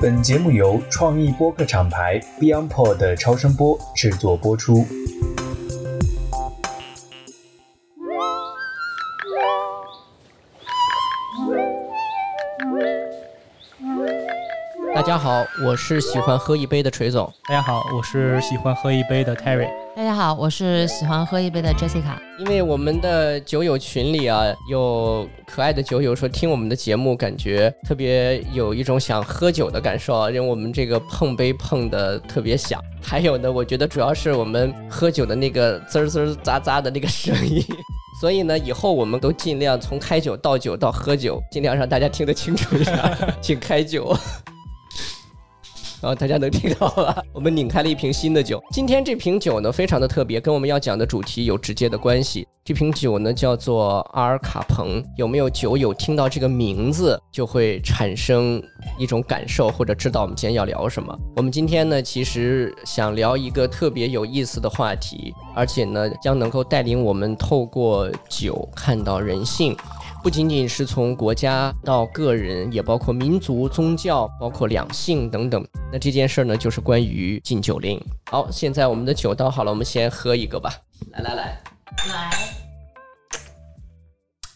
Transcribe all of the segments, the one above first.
本节目由创意播客厂牌 BeyondPod 超声波制作播出。好，我是喜欢喝一杯的锤总。大家好，我是喜欢喝一杯的 Terry。大家好，我是喜欢喝一杯的 Jessica。因为我们的酒友群里啊，有可爱的酒友说听我们的节目，感觉特别有一种想喝酒的感受啊，因为我们这个碰杯碰的特别响。还有呢，我觉得主要是我们喝酒的那个滋儿滋儿喳喳的那个声音。所以呢，以后我们都尽量从开酒倒酒到喝酒，尽量让大家听得清楚一点，请开酒。然后大家能听到吧？我们拧开了一瓶新的酒。今天这瓶酒呢，非常的特别，跟我们要讲的主题有直接的关系。这瓶酒呢，叫做阿尔卡彭。有没有酒友听到这个名字就会产生一种感受，或者知道我们今天要聊什么？我们今天呢，其实想聊一个特别有意思的话题，而且呢，将能够带领我们透过酒看到人性。不仅仅是从国家到个人，也包括民族、宗教，包括两性等等。那这件事儿呢，就是关于禁酒令。好，现在我们的酒倒好了，我们先喝一个吧。来来来，来，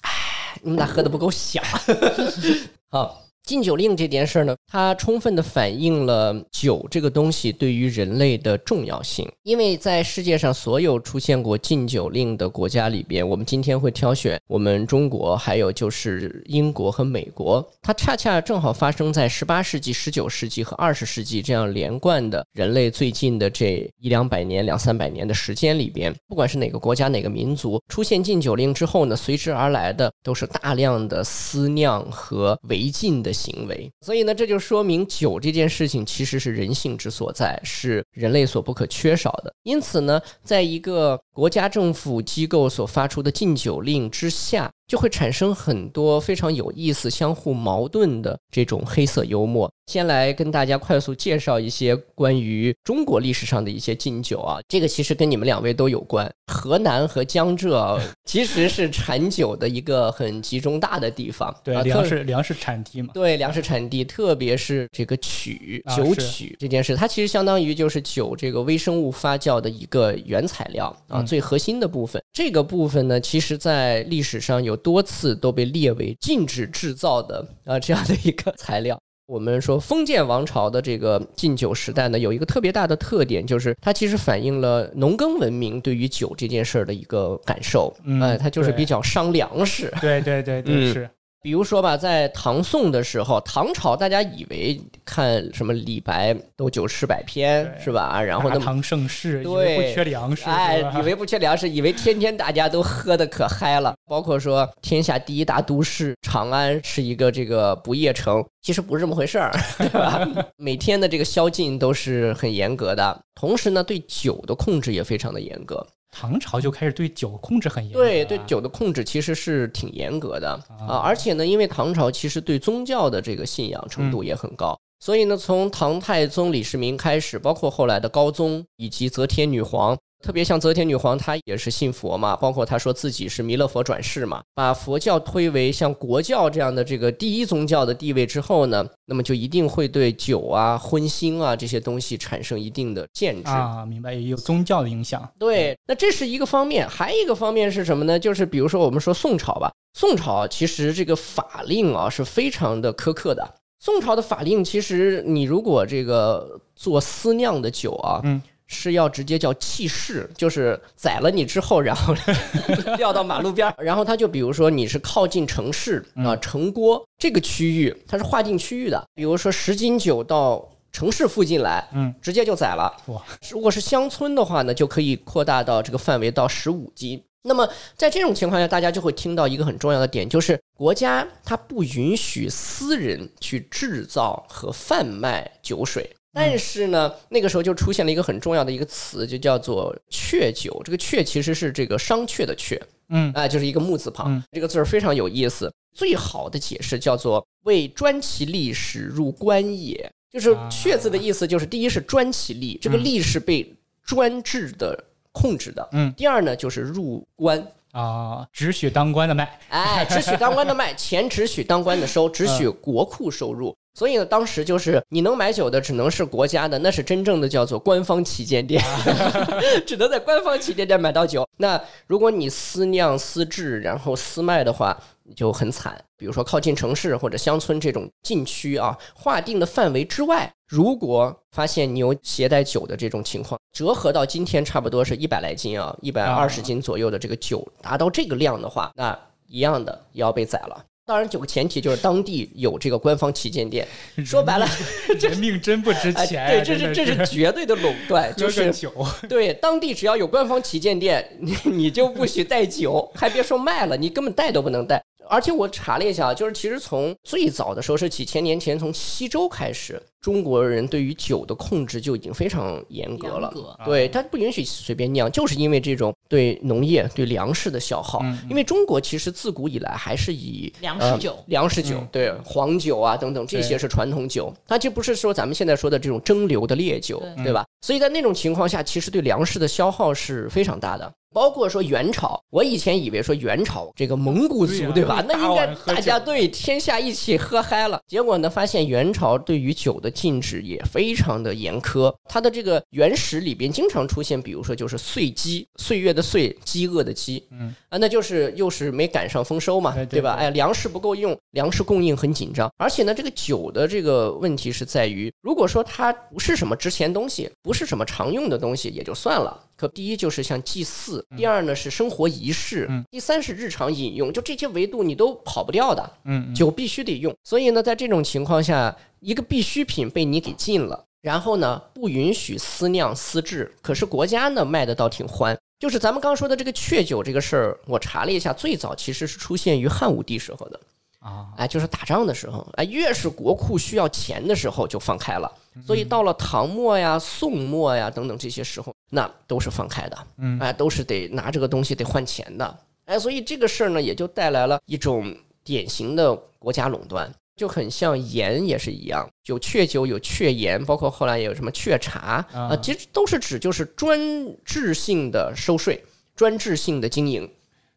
哎，你们俩喝的不够响？好。禁酒令这件事呢，它充分的反映了酒这个东西对于人类的重要性。因为在世界上所有出现过禁酒令的国家里边，我们今天会挑选我们中国，还有就是英国和美国。它恰恰正好发生在十八世纪、十九世纪和二十世纪这样连贯的人类最近的这一两百年、两三百年的时间里边。不管是哪个国家、哪个民族出现禁酒令之后呢，随之而来的都是大量的私酿和违禁的。行为，所以呢，这就说明酒这件事情其实是人性之所在，是人类所不可缺少的。因此呢，在一个国家政府机构所发出的禁酒令之下。就会产生很多非常有意思、相互矛盾的这种黑色幽默。先来跟大家快速介绍一些关于中国历史上的一些禁酒啊，这个其实跟你们两位都有关。河南和江浙 其实是产酒的一个很集中大的地方，对，粮食粮食产地嘛。对，粮食产地，特别是这个曲酒曲这件事，它其实相当于就是酒这个微生物发酵的一个原材料啊，最核心的部分。这个部分呢，其实在历史上有。多次都被列为禁止制造的啊，这样的一个材料。我们说封建王朝的这个禁酒时代呢，有一个特别大的特点，就是它其实反映了农耕文明对于酒这件事儿的一个感受。呃，它就是比较伤粮食。对对对对，是。比如说吧，在唐宋的时候，唐朝大家以为看什么李白都酒诗百篇是吧？然后那唐盛世，对，不缺粮食，哎，以为不缺粮食，以为天天大家都喝的可嗨了。包括说天下第一大都市长安是一个这个不夜城，其实不是这么回事儿，对吧？每天的这个宵禁都是很严格的，同时呢，对酒的控制也非常的严格。唐朝就开始对酒控制很严，对对酒的控制其实是挺严格的啊，而且呢，因为唐朝其实对宗教的这个信仰程度也很高，所以呢，从唐太宗李世民开始，包括后来的高宗以及则天女皇。特别像泽天女皇，她也是信佛嘛，包括她说自己是弥勒佛转世嘛，把佛教推为像国教这样的这个第一宗教的地位之后呢，那么就一定会对酒啊、荤腥啊这些东西产生一定的限制啊。明白，也有宗教的影响。对，那这是一个方面，还有一个方面是什么呢？就是比如说我们说宋朝吧，宋朝其实这个法令啊是非常的苛刻的。宋朝的法令其实你如果这个做私酿的酒啊，嗯。是要直接叫弃市，就是宰了你之后，然后 撂到马路边儿，然后他就比如说你是靠近城市啊城郭这个区域，它是划定区域的。比如说十斤酒到城市附近来，嗯，直接就宰了。哇，如果是乡村的话呢，就可以扩大到这个范围到十五斤。那么在这种情况下，大家就会听到一个很重要的点，就是国家它不允许私人去制造和贩卖酒水。但是呢，那个时候就出现了一个很重要的一个词，就叫做“雀酒”。这个“雀”其实是这个商榷的“雀”，嗯，啊，就是一个木字旁。这个字儿非常有意思。最好的解释叫做“为专其利，使入官也”。就是“雀”字的意思，就是第一是专其利，这个利是被专制的控制的。嗯。第二呢，就是入官。啊，只许当官的卖，哎，只许当官的卖，钱只许当官的收，只许国库收入。所以呢，当时就是你能买酒的只能是国家的，那是真正的叫做官方旗舰店，只能在官方旗舰店买到酒。那如果你私酿私制，然后私卖的话，你就很惨。比如说靠近城市或者乡村这种禁区啊，划定的范围之外，如果发现你有携带酒的这种情况，折合到今天差不多是一百来斤啊，一百二十斤左右的这个酒达到这个量的话，那一样的也要被宰了。当然，有个前提就是当地有这个官方旗舰店。说白了，人命真不值钱。对，这是这是绝对的垄断，就是酒。对，当地只要有官方旗舰店，你你就不许带酒，还别说卖了，你根本带都不能带。而且我查了一下，就是其实从最早的时候是几千年前，从西周开始，中国人对于酒的控制就已经非常严格了。对，他不允许随便酿，就是因为这种对农业、对粮食的消耗。因为中国其实自古以来还是以粮食酒、粮食酒，对黄酒啊等等这些是传统酒，它就不是说咱们现在说的这种蒸馏的烈酒，对吧？所以在那种情况下，其实对粮食的消耗是非常大的。包括说元朝，我以前以为说元朝这个蒙古族对吧？那应该大家对天下一起喝嗨了。结果呢，发现元朝对于酒的禁止也非常的严苛。它的这个原始里边经常出现，比如说就是岁饥，岁月的岁，饥饿的饥，嗯啊，那就是又是没赶上丰收嘛，对吧？哎，粮食不够用，粮食供应很紧张。而且呢，这个酒的这个问题是在于，如果说它不是什么值钱东西，不是什么常用的东西，也就算了。可第一就是像祭祀，第二呢是生活仪式，第三是日常饮用，就这些维度你都跑不掉的。嗯，酒必须得用，所以呢，在这种情况下，一个必需品被你给禁了，然后呢不允许私酿私制，可是国家呢卖的倒挺欢。就是咱们刚说的这个雀酒这个事儿，我查了一下，最早其实是出现于汉武帝时候的。啊，哎，就是打仗的时候，哎，越是国库需要钱的时候就放开了，所以到了唐末呀、宋末呀等等这些时候，那都是放开的，嗯，哎，都是得拿这个东西得换钱的，哎，所以这个事儿呢，也就带来了一种典型的国家垄断，就很像盐也是一样，有雀酒、有雀盐，包括后来有什么雀茶啊，其实都是指就是专制性的收税、专制性的经营。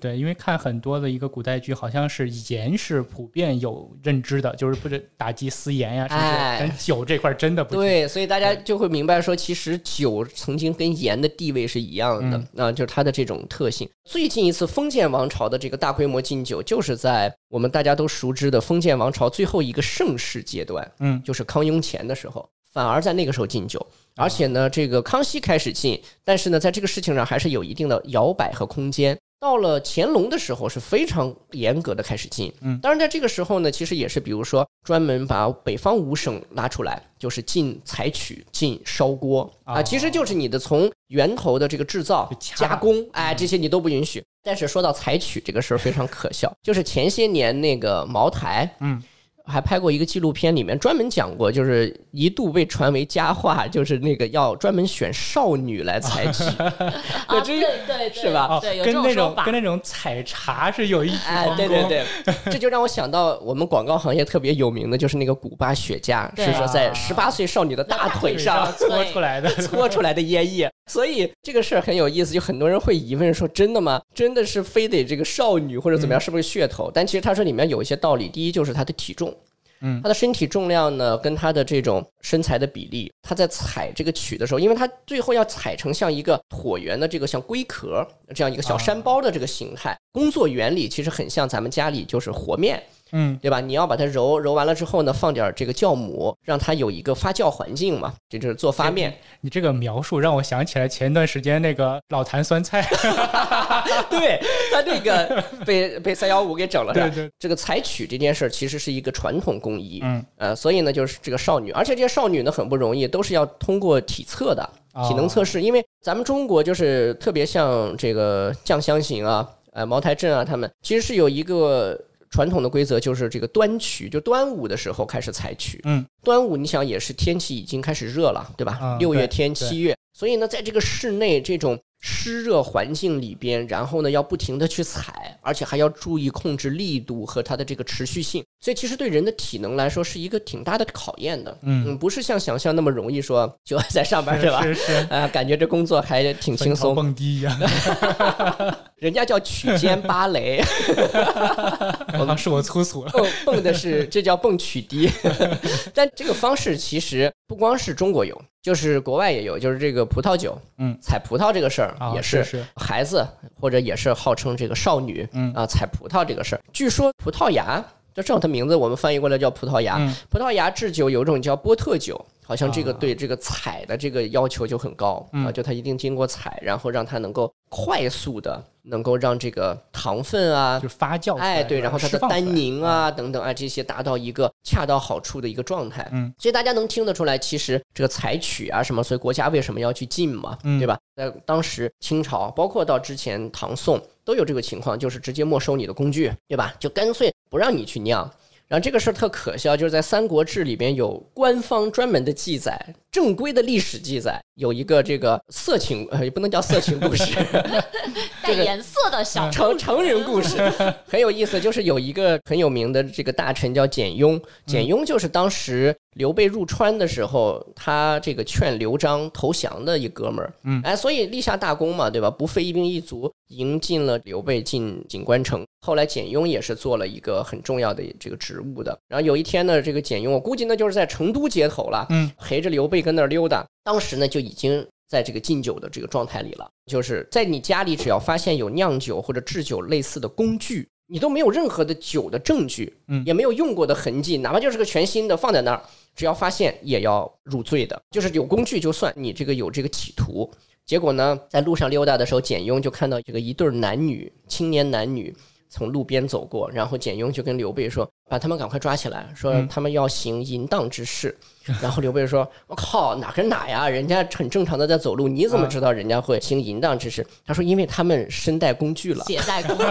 对，因为看很多的一个古代剧，好像是盐是普遍有认知的，就是不是打击私盐呀，是不是？但酒这块真的不对，所以大家就会明白说，其实酒曾经跟盐的地位是一样的啊，就是它的这种特性。最近一次封建王朝的这个大规模禁酒，就是在我们大家都熟知的封建王朝最后一个盛世阶段，嗯，就是康雍乾的时候，反而在那个时候禁酒，而且呢，这个康熙开始禁，但是呢，在这个事情上还是有一定的摇摆和空间。到了乾隆的时候是非常严格的开始禁，嗯，当然在这个时候呢，其实也是比如说专门把北方五省拉出来，就是禁采取、禁烧锅。啊，其实就是你的从源头的这个制造、加工，哎，这些你都不允许。但是说到采取这个事儿非常可笑，就是前些年那个茅台，嗯。还拍过一个纪录片，里面专门讲过，就是一度被传为佳话，就是那个要专门选少女来采取，对对对，是吧？对，有跟那种跟那种采茶是有一哎，对对对，这就让我想到我们广告行业特别有名的就是那个古巴雪茄，是说在十八岁少女的大腿上搓出来的，搓出来的烟叶。所以这个事儿很有意思，就很多人会疑问说：真的吗？真的是非得这个少女或者怎么样，是不是噱头？但其实他说里面有一些道理。第一就是她的体重。嗯，他的身体重量呢，跟她的这种身材的比例，她在踩这个曲的时候，因为她最后要踩成像一个椭圆的这个像龟壳这样一个小山包的这个形态，工作原理其实很像咱们家里就是和面。嗯，对吧？你要把它揉揉完了之后呢，放点这个酵母，让它有一个发酵环境嘛，这就是做发面。你这个描述让我想起来前段时间那个老坛酸菜，对他这个 被被三幺五给整了。对对，这个采取这件事儿其实是一个传统工艺，嗯呃，所以呢就是这个少女，而且这些少女呢很不容易，都是要通过体测的体能测试，因为咱们中国就是特别像这个酱香型啊，呃茅台镇啊，他们其实是有一个。传统的规则就是这个端曲，就端午的时候开始采取。嗯，端午你想也是天气已经开始热了，对吧？六月天、七月，所以呢，在这个室内这种湿热环境里边，然后呢要不停的去采，而且还要注意控制力度和它的这个持续性。所以其实对人的体能来说是一个挺大的考验的。嗯，不是像想象那么容易说就在上班是吧？是是啊，感觉这工作还挺轻松，蹦迪呀，人家叫曲间芭蕾。啊，是我粗俗了。蹦蹦的是这叫蹦曲迪，但这个方式其实不光是中国有，就是国外也有，就是这个葡萄酒，嗯，采葡萄这个事儿啊也是是孩子或者也是号称这个少女，嗯啊，采葡萄这个事儿，据说葡萄牙。就正好它名字，我们翻译过来叫葡萄牙。嗯葡萄牙制酒有一种叫波特酒，好像这个啊对这个采的这个要求就很高、嗯啊，就它一定经过采，然后让它能够快速的能够让这个糖分啊就，发酵哎，对，然后它的单宁啊等等啊这些达到一个恰到好处的一个状态。嗯，所以大家能听得出来，其实这个采取啊什么，所以国家为什么要去禁嘛，嗯对吧？在当时清朝，包括到之前唐宋都有这个情况，就是直接没收你的工具，对吧？就干脆不让你去酿。然后这个事儿特可笑，就是在《三国志》里边有官方专门的记载，正规的历史记载，有一个这个色情，呃，也不能叫色情故事，带颜色的小成成人故事。很有意思，就是有一个很有名的这个大臣叫简雍，简雍就是当时刘备入川的时候，他这个劝刘璋投降的一哥们儿，嗯。哎，所以立下大功嘛，对吧？不费一兵一卒，迎进了刘备进锦官城。后来简雍也是做了一个很重要的这个职务的。然后有一天呢，这个简雍，我估计那就是在成都街头了，嗯，陪着刘备跟那儿溜达，当时呢就已经在这个禁酒的这个状态里了，就是在你家里只要发现有酿酒或者制酒类似的工具，你都没有任何的酒的证据，嗯也没有用过的痕迹，哪怕就是个全新的放在那儿，只要发现也要入罪的，就是有工具就算你这个有这个企图。结果呢，在路上溜达的时候，简雍就看到这个一对儿男女，青年男女从路边走过，然后简雍就跟刘备说：“把他们赶快抓起来，说嗯他们要行淫荡之事。然后刘备说：“我靠，哪跟哪呀？人家很正常的在走路，你怎么知道人家会行淫荡之事？”他说：“因为他们身带工具了，携带工具，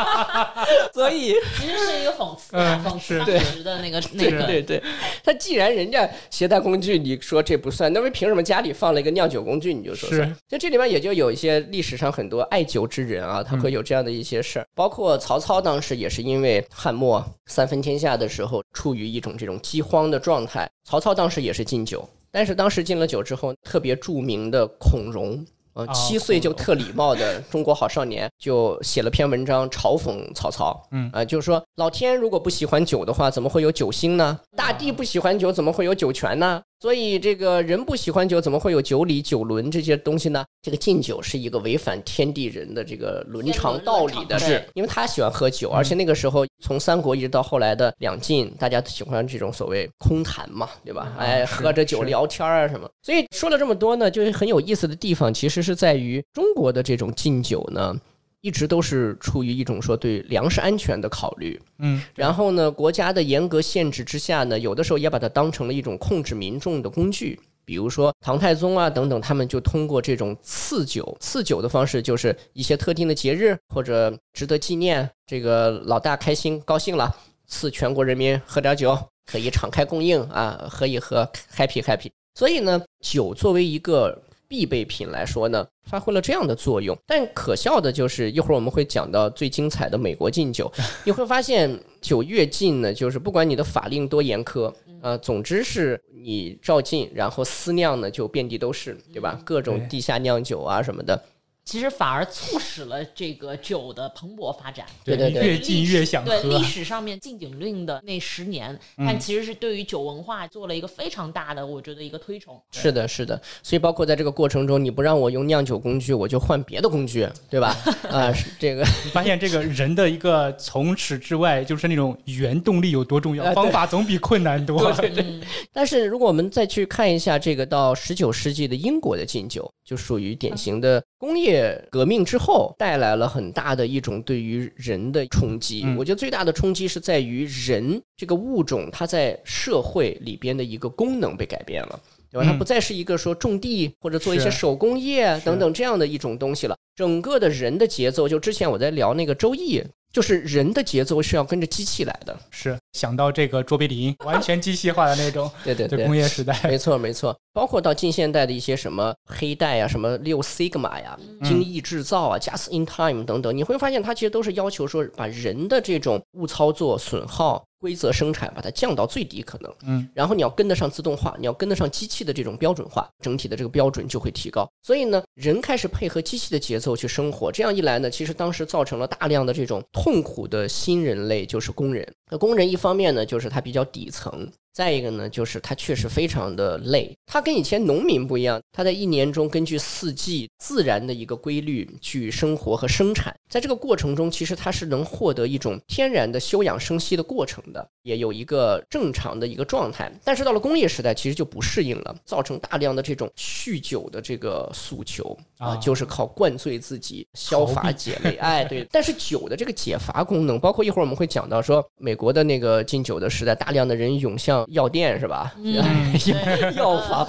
所以其实是一个讽刺啊，嗯讽刺当时的那个那对个对对，他既然人家携带工具，你说这不算，那为凭什么家里放了一个酿酒工具你就说算？是就这里面也就有一些历史上很多爱酒之人啊，他会有这样的一些事儿。包括曹操当时也是因为汉末三分天下的时候，处于一种这种饥荒的状态，曹操当时也是禁酒，但是当时禁了酒之后，特别著名的孔融。呃，哦七岁就特礼貌的中国好少年就写了篇文章嘲讽曹操，嗯啊、就是说老天如果不喜欢酒的话，怎么会有酒星呢？大地不喜欢酒，怎么会有酒泉呢？所以这个人不喜欢酒，怎么会有酒礼、酒伦这些东西呢？这个敬酒是一个违反天地人的这个伦常道理的事天伦伦常，因为他喜欢喝酒，而且那个时候从三国一直到后来的两晋，大家都喜欢这种所谓空谈嘛，对吧？哎，喝着酒聊天啊什么。所以说了这么多呢，就是很有意思的地方，其实是在于中国的这种敬酒呢。一直都是出于一种说对粮食安全的考虑，嗯，然后呢，国家的严格限制之下呢，有的时候也把它当成了一种控制民众的工具。比如说唐太宗啊等等，他们就通过这种赐酒、赐酒的方式，就是一些特定的节日或者值得纪念，这个老大开心高兴了，赐全国人民喝点酒，可以敞开供应啊，喝一喝，happy happy。所以呢，酒作为一个必备品来说呢，发挥了这样的作用。但可笑的就是，一会儿我们会讲到最精彩的美国禁酒，你会发现酒越禁呢，就是不管你的法令多严苛，呃，总之是你照禁，然后私酿呢就遍地都是，对吧？各种地下酿酒啊什么的，其实反而促使了这个酒的蓬勃发展。对对对越禁越想喝对历史上面禁酒令的那十年，嗯但其实是对于酒文化做了一个非常大的，我觉得一个推崇。是的，是的。所以包括在这个过程中，你不让我用酿酒工具，我就换别的工具，对吧？啊、是这个。你发现这个人的一个从始至外，就是那种原动力有多重要，方法总比困难多。对对，但是如果我们再去看一下这个到十九世纪的英国的禁酒，就属于典型的工业革命之后带来了很大的一种对于人的冲击。嗯我觉得最大的冲击是在于人这个物种它在社会里边的一个功能被改变了。对吧？它嗯不再是一个说种地或者做一些手工业等等这样的一种东西了。整个的人的节奏，就之前我在聊那个《周易》，就是人的节奏是要跟着机器来的。是想到这个卓别林，完全机械化的那种，对对对工，业时代。没错，没错，包括到近现代的一些什么黑带啊、什么六 sigma 呀、精益制造啊、just in time 等等，你会发现它其实都是要求说把人的这种误操作、损耗规则生产，把它降到最低可能。嗯，然后你要跟得上自动化，你要跟得上机器的这种标准化，整体的这个标准就会提高。所以呢，人开始配合机器的节奏去生活，这样一来呢，其实当时造成了大量的这种痛苦的新人类，就是工人。那工人一方面呢，就是他比较底层。再一个呢，就是它确实非常的累。它跟以前农民不一样，它在一年中根据四季自然的一个规律去生活和生产。在这个过程中，其实它是能获得一种天然的休养生息的过程的，也有一个正常的一个状态。但是到了工业时代，其实就不适应了，造成大量的这种酗酒的这个诉求啊，就是靠灌醉自己消乏解累。哎，对。但是酒的这个解乏功能，包括一会儿我们会讲到说，美国的那个禁酒的时代，大量的人涌向。药店是吧？药房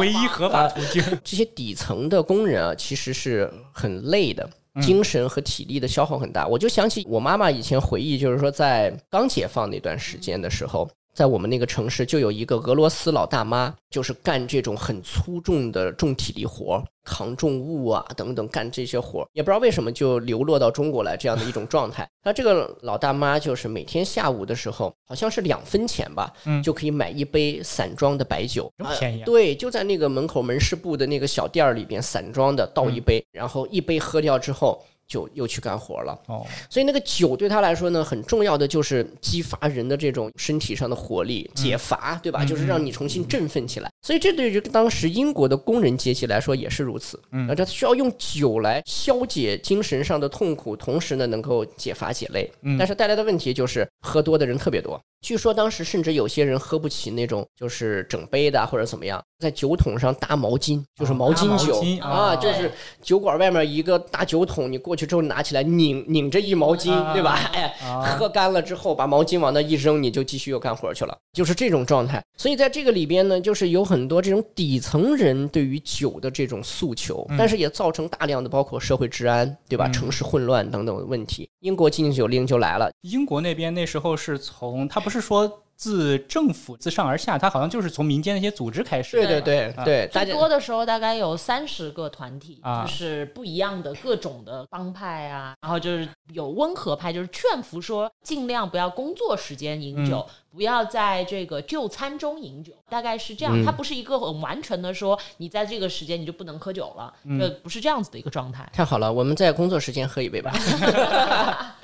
唯一合法途径。这些底层的工人啊，其实是很累的，精神和体力的消耗很大。我就想起我妈妈以前回忆，就是说在刚解放那段时间的时候。在我们那个城市，就有一个俄罗斯老大妈，就是干这种很粗重的重体力活，扛重物啊等等，干这些活，也不知道为什么就流落到中国来这样的一种状态。那这个老大妈就是每天下午的时候，好像是两分钱吧，就可以买一杯散装的白酒，这么便宜？对，就在那个门口门市部的那个小店儿里边，散装的倒一杯，然后一杯喝掉之后。就又去干活了哦，所以那个酒对他来说呢，很重要的就是激发人的这种身体上的活力，解乏，对吧？就是让你重新振奋起来。所以这对于当时英国的工人阶级来说也是如此。嗯，那这需要用酒来消解精神上的痛苦，同时呢能够解乏解累。嗯，但是带来的问题就是喝多的人特别多。据说当时甚至有些人喝不起那种就是整杯的或者怎么样，在酒桶上搭毛巾，就是毛巾酒啊，就是酒馆外面一个大酒桶，你过去之后拿起来拧拧着一毛巾，对吧？哎，喝干了之后把毛巾往那一扔，你就继续又干活去了，就是这种状态。所以在这个里边呢，就是有很多这种底层人对于酒的这种诉求，但是也造成大量的包括社会治安，对吧？城市混乱等等的问题。英国禁酒令就来了，英国那边那时候是从他不是。是说自政府自上而下，它好像就是从民间那些组织开始。对对对对，最多的时候大概有三十个团体，就是不一样的各种的帮派啊。然后就是有温和派，就是劝服说尽量不要工作时间饮酒，不要在这个就餐中饮酒，大概是这样。它不是一个很完全的说你在这个时间你就不能喝酒了，呃，不是这样子的一个状态。太好了，我们在工作时间喝一杯吧。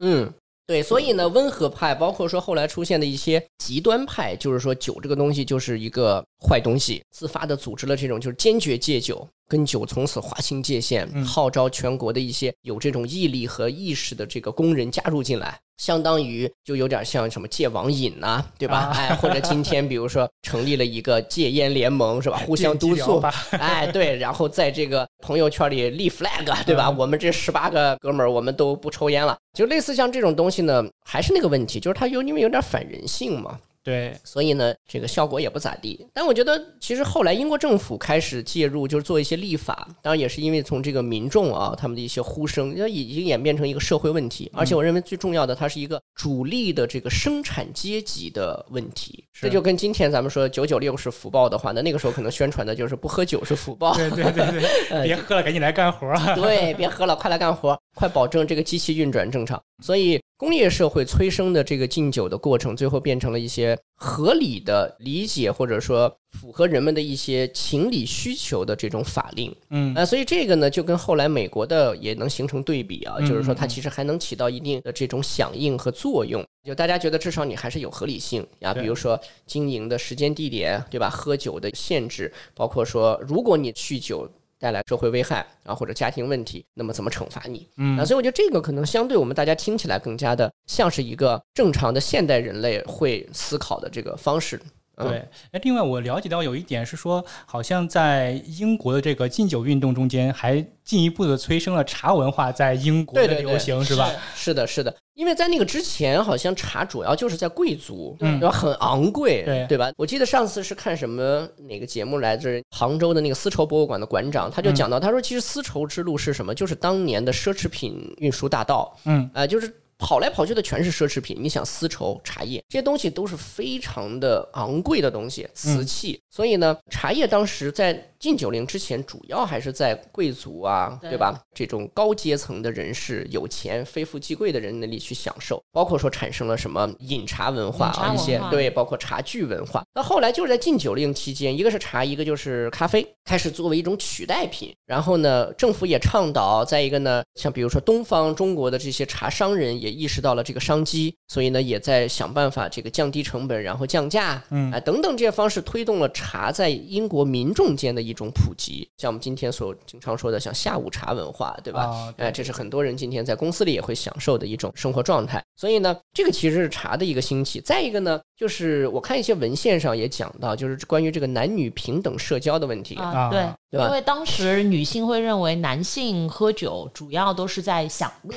嗯。对，所以呢，温和派包括说后来出现的一些极端派，就是说酒这个东西就是一个坏东西，自发的组织了这种就是坚决戒酒，跟酒从此划清界限，号召全国的一些有这种毅力和意识的这个工人加入进来。相当于就有点像什么戒网瘾呐，对吧？哎，或者今天比如说成立了一个戒烟联盟，是吧？互相督促，哎，对，然后在这个朋友圈里立 flag，对吧？我们这十八个哥们儿，我们都不抽烟了，就类似像这种东西呢，还是那个问题，就是它有因为有点反人性嘛。对，所以呢，这个效果也不咋地。但我觉得，其实后来英国政府开始介入，就是做一些立法。当然，也是因为从这个民众啊，他们的一些呼声，要已经演变成一个社会问题。而且，我认为最重要的，它是一个主力的这个生产阶级的问题。这就跟今天咱们说九九六是福报的话，那那个时候可能宣传的就是不喝酒是福报。对对对对，别喝了，赶紧来干活。对，别喝了，快来干活，快保证这个机器运转正常。所以。工业社会催生的这个禁酒的过程，最后变成了一些合理的理解，或者说符合人们的一些情理需求的这种法令。嗯，啊，所以这个呢，就跟后来美国的也能形成对比啊，就是说它其实还能起到一定的这种响应和作用。就大家觉得至少你还是有合理性啊，比如说经营的时间、地点，对吧？喝酒的限制，包括说如果你酗酒。带来社会危害啊，或者家庭问题，那么怎么惩罚你？嗯，啊，所以我觉得这个可能相对我们大家听起来更加的像是一个正常的现代人类会思考的这个方式。对，哎，另外我了解到有一点是说，好像在英国的这个禁酒运动中间，还进一步的催生了茶文化在英国的流行，是吧？是的，是的，因为在那个之前，好像茶主要就是在贵族，嗯对吧？很昂贵，对对吧？我记得上次是看什么哪个节目来着？杭州的那个丝绸博物馆的馆长，他就讲到，他说其实丝绸之路是什么？就是当年的奢侈品运输大道，嗯，啊，就是。跑来跑去的全是奢侈品。你想丝绸、茶叶这些东西都是非常的昂贵的东西，瓷器。所以呢，茶叶当时在禁酒令之前，主要还是在贵族啊，对吧？这种高阶层的人士、有钱、非富即贵的人那里去享受，包括说产生了什么饮茶文化啊，一些对，包括茶具文化。那后来就是在禁酒令期间，一个是茶，一个就是咖啡，开始作为一种取代品。然后呢，政府也倡导，再一个呢，像比如说东方中国的这些茶商人也意识到了这个商机，所以呢，也在想办法这个降低成本，然后降价，嗯，啊等等这些方式推动了。茶在英国民众间的一种普及，像我们今天所经常说的，像下午茶文化，对吧？哎，这是很多人今天在公司里也会享受的一种生活状态。所以呢，这个其实是茶的一个兴起。再一个呢，就是我看一些文献上也讲到，就是关于这个男女平等社交的问题啊，对，对吧？因为当时女性会认为男性喝酒主要都是在享乐，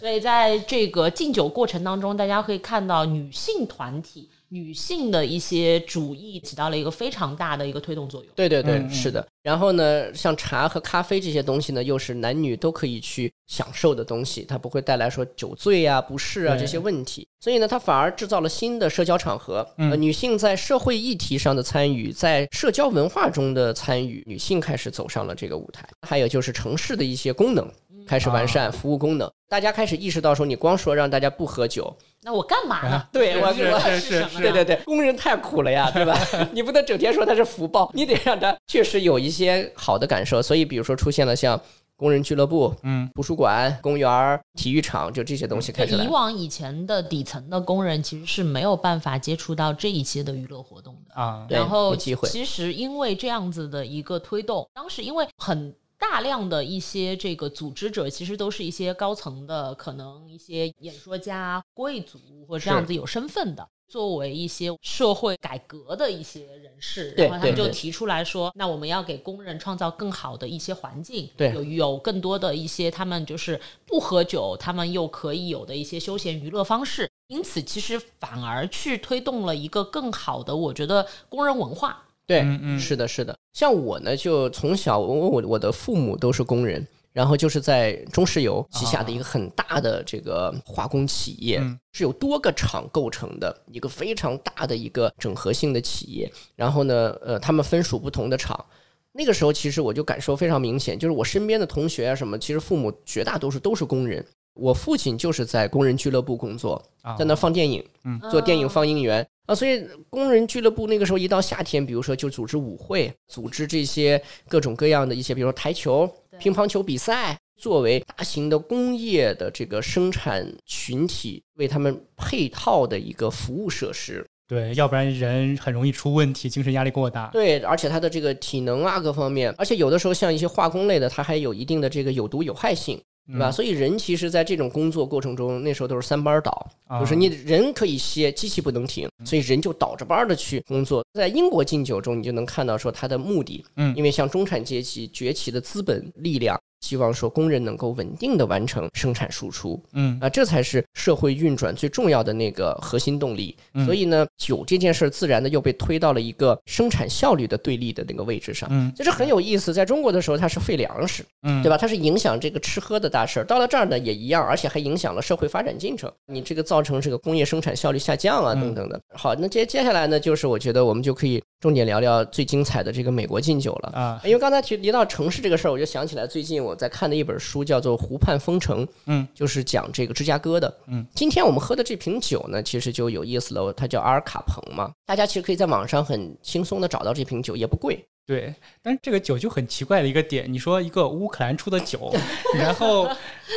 所以在这个敬酒过程当中，大家可以看到女性团体。女性的一些主义起到了一个非常大的一个推动作用。对对对，是的。然后呢，像茶和咖啡这些东西呢，又是男女都可以去享受的东西，它不会带来说酒醉啊、不适啊这些问题。所以呢，它反而制造了新的社交场合。呃，女性在社会议题上的参与，在社交文化中的参与，女性开始走上了这个舞台。还有就是城市的一些功能开始完善，服务功能，大家开始意识到说，你光说让大家不喝酒。那我干嘛呢？对我是是是，对对对，工人太苦了呀，对吧？你不能整天说他是福报，你得让他确实有一些好的感受。所以，比如说出现了像工人俱乐部、嗯，图书馆、公园、体育场，就这些东西开始。以往以前的底层的工人其实是没有办法接触到这一些的娱乐活动的啊。然后，其实因为这样子的一个推动，当时因为很。大量的一些这个组织者，其实都是一些高层的，可能一些演说家、贵族或者这样子有身份的，作为一些社会改革的一些人士，然后他们就提出来说，那我们要给工人创造更好的一些环境，对，有有更多的一些他们就是不喝酒，他们又可以有的一些休闲娱乐方式，因此其实反而去推动了一个更好的，我觉得工人文化。对，是的，是的。像我呢，就从小我我我的父母都是工人，然后就是在中石油旗下的一个很大的这个化工企业，是由多个厂构成的一个非常大的一个整合性的企业。然后呢，呃，他们分属不同的厂。那个时候，其实我就感受非常明显，就是我身边的同学啊什么，其实父母绝大多数都是工人。我父亲就是在工人俱乐部工作，在那放电影，做电影放映员啊。所以工人俱乐部那个时候一到夏天，比如说就组织舞会，组织这些各种各样的一些，比如说台球、乒乓球比赛，作为大型的工业的这个生产群体，为他们配套的一个服务设施。对，要不然人很容易出问题，精神压力过大。对，而且他的这个体能啊各方面，而且有的时候像一些化工类的，它还有一定的这个有毒有害性。对吧？所以人其实，在这种工作过程中，那时候都是三班倒，就是你人可以歇，机器不能停，所以人就倒着班的去工作。在英国禁酒中，你就能看到说它的目的，嗯，因为像中产阶级崛起的资本力量。希望说工人能够稳定的完成生产输出，嗯啊，这才是社会运转最重要的那个核心动力。所以呢，酒这件事儿自然的又被推到了一个生产效率的对立的那个位置上。嗯，这是很有意思。在中国的时候，它是废粮食，嗯，对吧？它是影响这个吃喝的大事儿。到了这儿呢，也一样，而且还影响了社会发展进程。你这个造成这个工业生产效率下降啊，等等的。好，那接接下来呢，就是我觉得我们就可以。重点聊聊最精彩的这个美国禁酒了啊！因为刚才提提到城市这个事儿，我就想起来最近我在看的一本书，叫做《湖畔风城》，嗯，就是讲这个芝加哥的。嗯，今天我们喝的这瓶酒呢，其实就有意思了，它叫阿尔卡彭嘛，大家其实可以在网上很轻松的找到这瓶酒，也不贵。对，但是这个酒就很奇怪的一个点，你说一个乌克兰出的酒，然后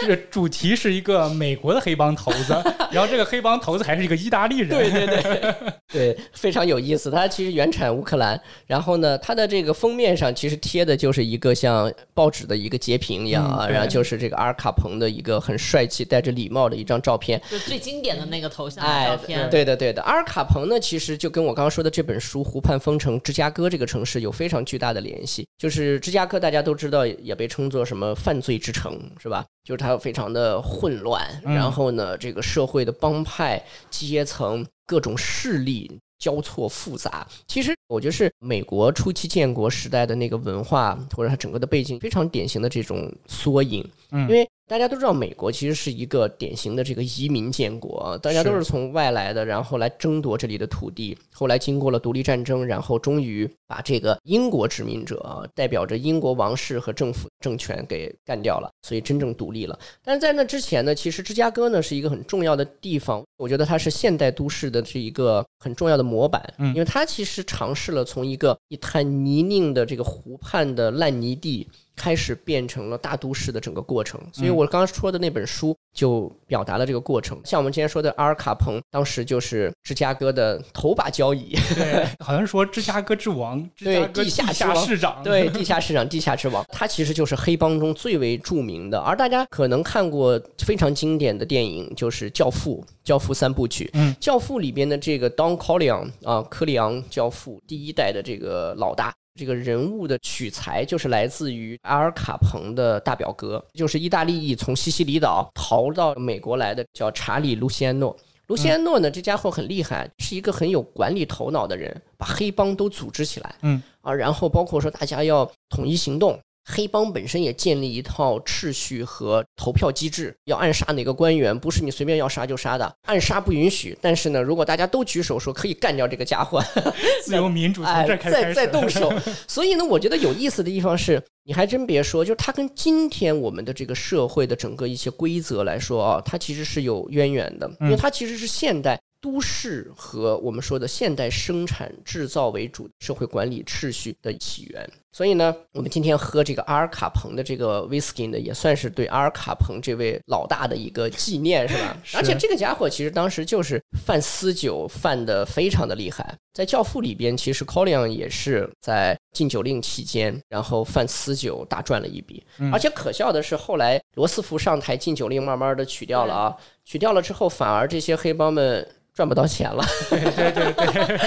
这个主题是一个美国的黑帮头子，然后这个黑帮头子还是一个意大利人，对对对 对，非常有意思。它其实原产乌克兰，然后呢，它的这个封面上其实贴的就是一个像报纸的一个截屏一样啊，然后就是这个阿尔卡彭的一个很帅气、戴着礼帽的一张照片，就最经典的那个头像照片。对的对的，阿尔卡彭呢，其实就跟我刚刚说的这本书《湖畔风城》芝加哥这个城市有非常。巨大的联系，就是芝加哥，大家都知道，也被称作什么犯罪之城，是吧？就是它非常的混乱，然后呢，这个社会的帮派、阶层、各种势力交错复杂。其实，我觉得是美国初期建国时代的那个文化，或者它整个的背景，非常典型的这种缩影。因为大家都知道，美国其实是一个典型的这个移民建国，大家都是从外来的，然后来争夺这里的土地。后来经过了独立战争，然后终于把这个英国殖民者代表着英国王室和政府政权给干掉了，所以真正独立了。但是在那之前呢，其实芝加哥呢是一个很重要的地方，我觉得它是现代都市的这一个很重要的模板，因为它其实尝试了从一个一滩泥泞的这个湖畔的烂泥地。开始变成了大都市的整个过程，所以我刚刚说的那本书就表达了这个过程。像我们今天说的阿尔卡彭，当时就是芝加哥的头把交椅，对，好像说芝加哥之王，对，地下市长，对，地下市长，地下之王，他其实就是黑帮中最为著名的。而大家可能看过非常经典的电影，就是《教父》，《教父》三部曲，嗯，《教父》里边的这个 Don Corleone 啊，科里昂教父，第一代的这个老大。这个人物的取材就是来自于阿尔卡彭的大表哥，就是意大利裔从西西里岛逃到美国来的，叫查理·卢西安诺。卢西安诺呢，这家伙很厉害，是一个很有管理头脑的人，把黑帮都组织起来，嗯啊，然后包括说大家要统一行动。黑帮本身也建立一套秩序和投票机制，要暗杀哪个官员，不是你随便要杀就杀的，暗杀不允许。但是呢，如果大家都举手说可以干掉这个家伙，自由民主从这开始，再再动手。所以呢，我觉得有意思的地方是，你还真别说，就是它跟今天我们的这个社会的整个一些规则来说啊，它其实是有渊源的，因为它其实是现代。都市和我们说的现代生产制造为主社会管理秩序的起源，所以呢，我们今天喝这个阿尔卡彭的这个 whisky 呢，也算是对阿尔卡彭这位老大的一个纪念，是吧？而且这个家伙其实当时就是贩私酒贩的非常的厉害，在《教父》里边，其实 Collion 也是在禁酒令期间，然后贩私酒大赚了一笔。而且可笑的是，后来罗斯福上台，禁酒令慢慢的取掉了啊，取掉了之后，反而这些黑帮们。赚不到钱了，对对对对，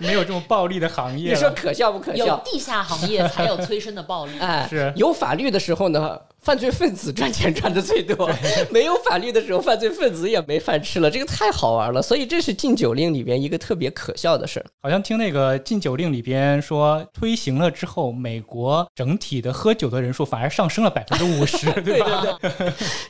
没有这种暴利的行业。你说可笑不可笑？有地下行业 才有催生的暴力。哎，是有法律的时候呢。犯罪分子赚钱赚的最多，没有法律的时候，犯罪分子也没饭吃了。这个太好玩了，所以这是禁酒令里边一个特别可笑的事儿。好像听那个禁酒令里边说，推行了之后，美国整体的喝酒的人数反而上升了百分之五十，对吧？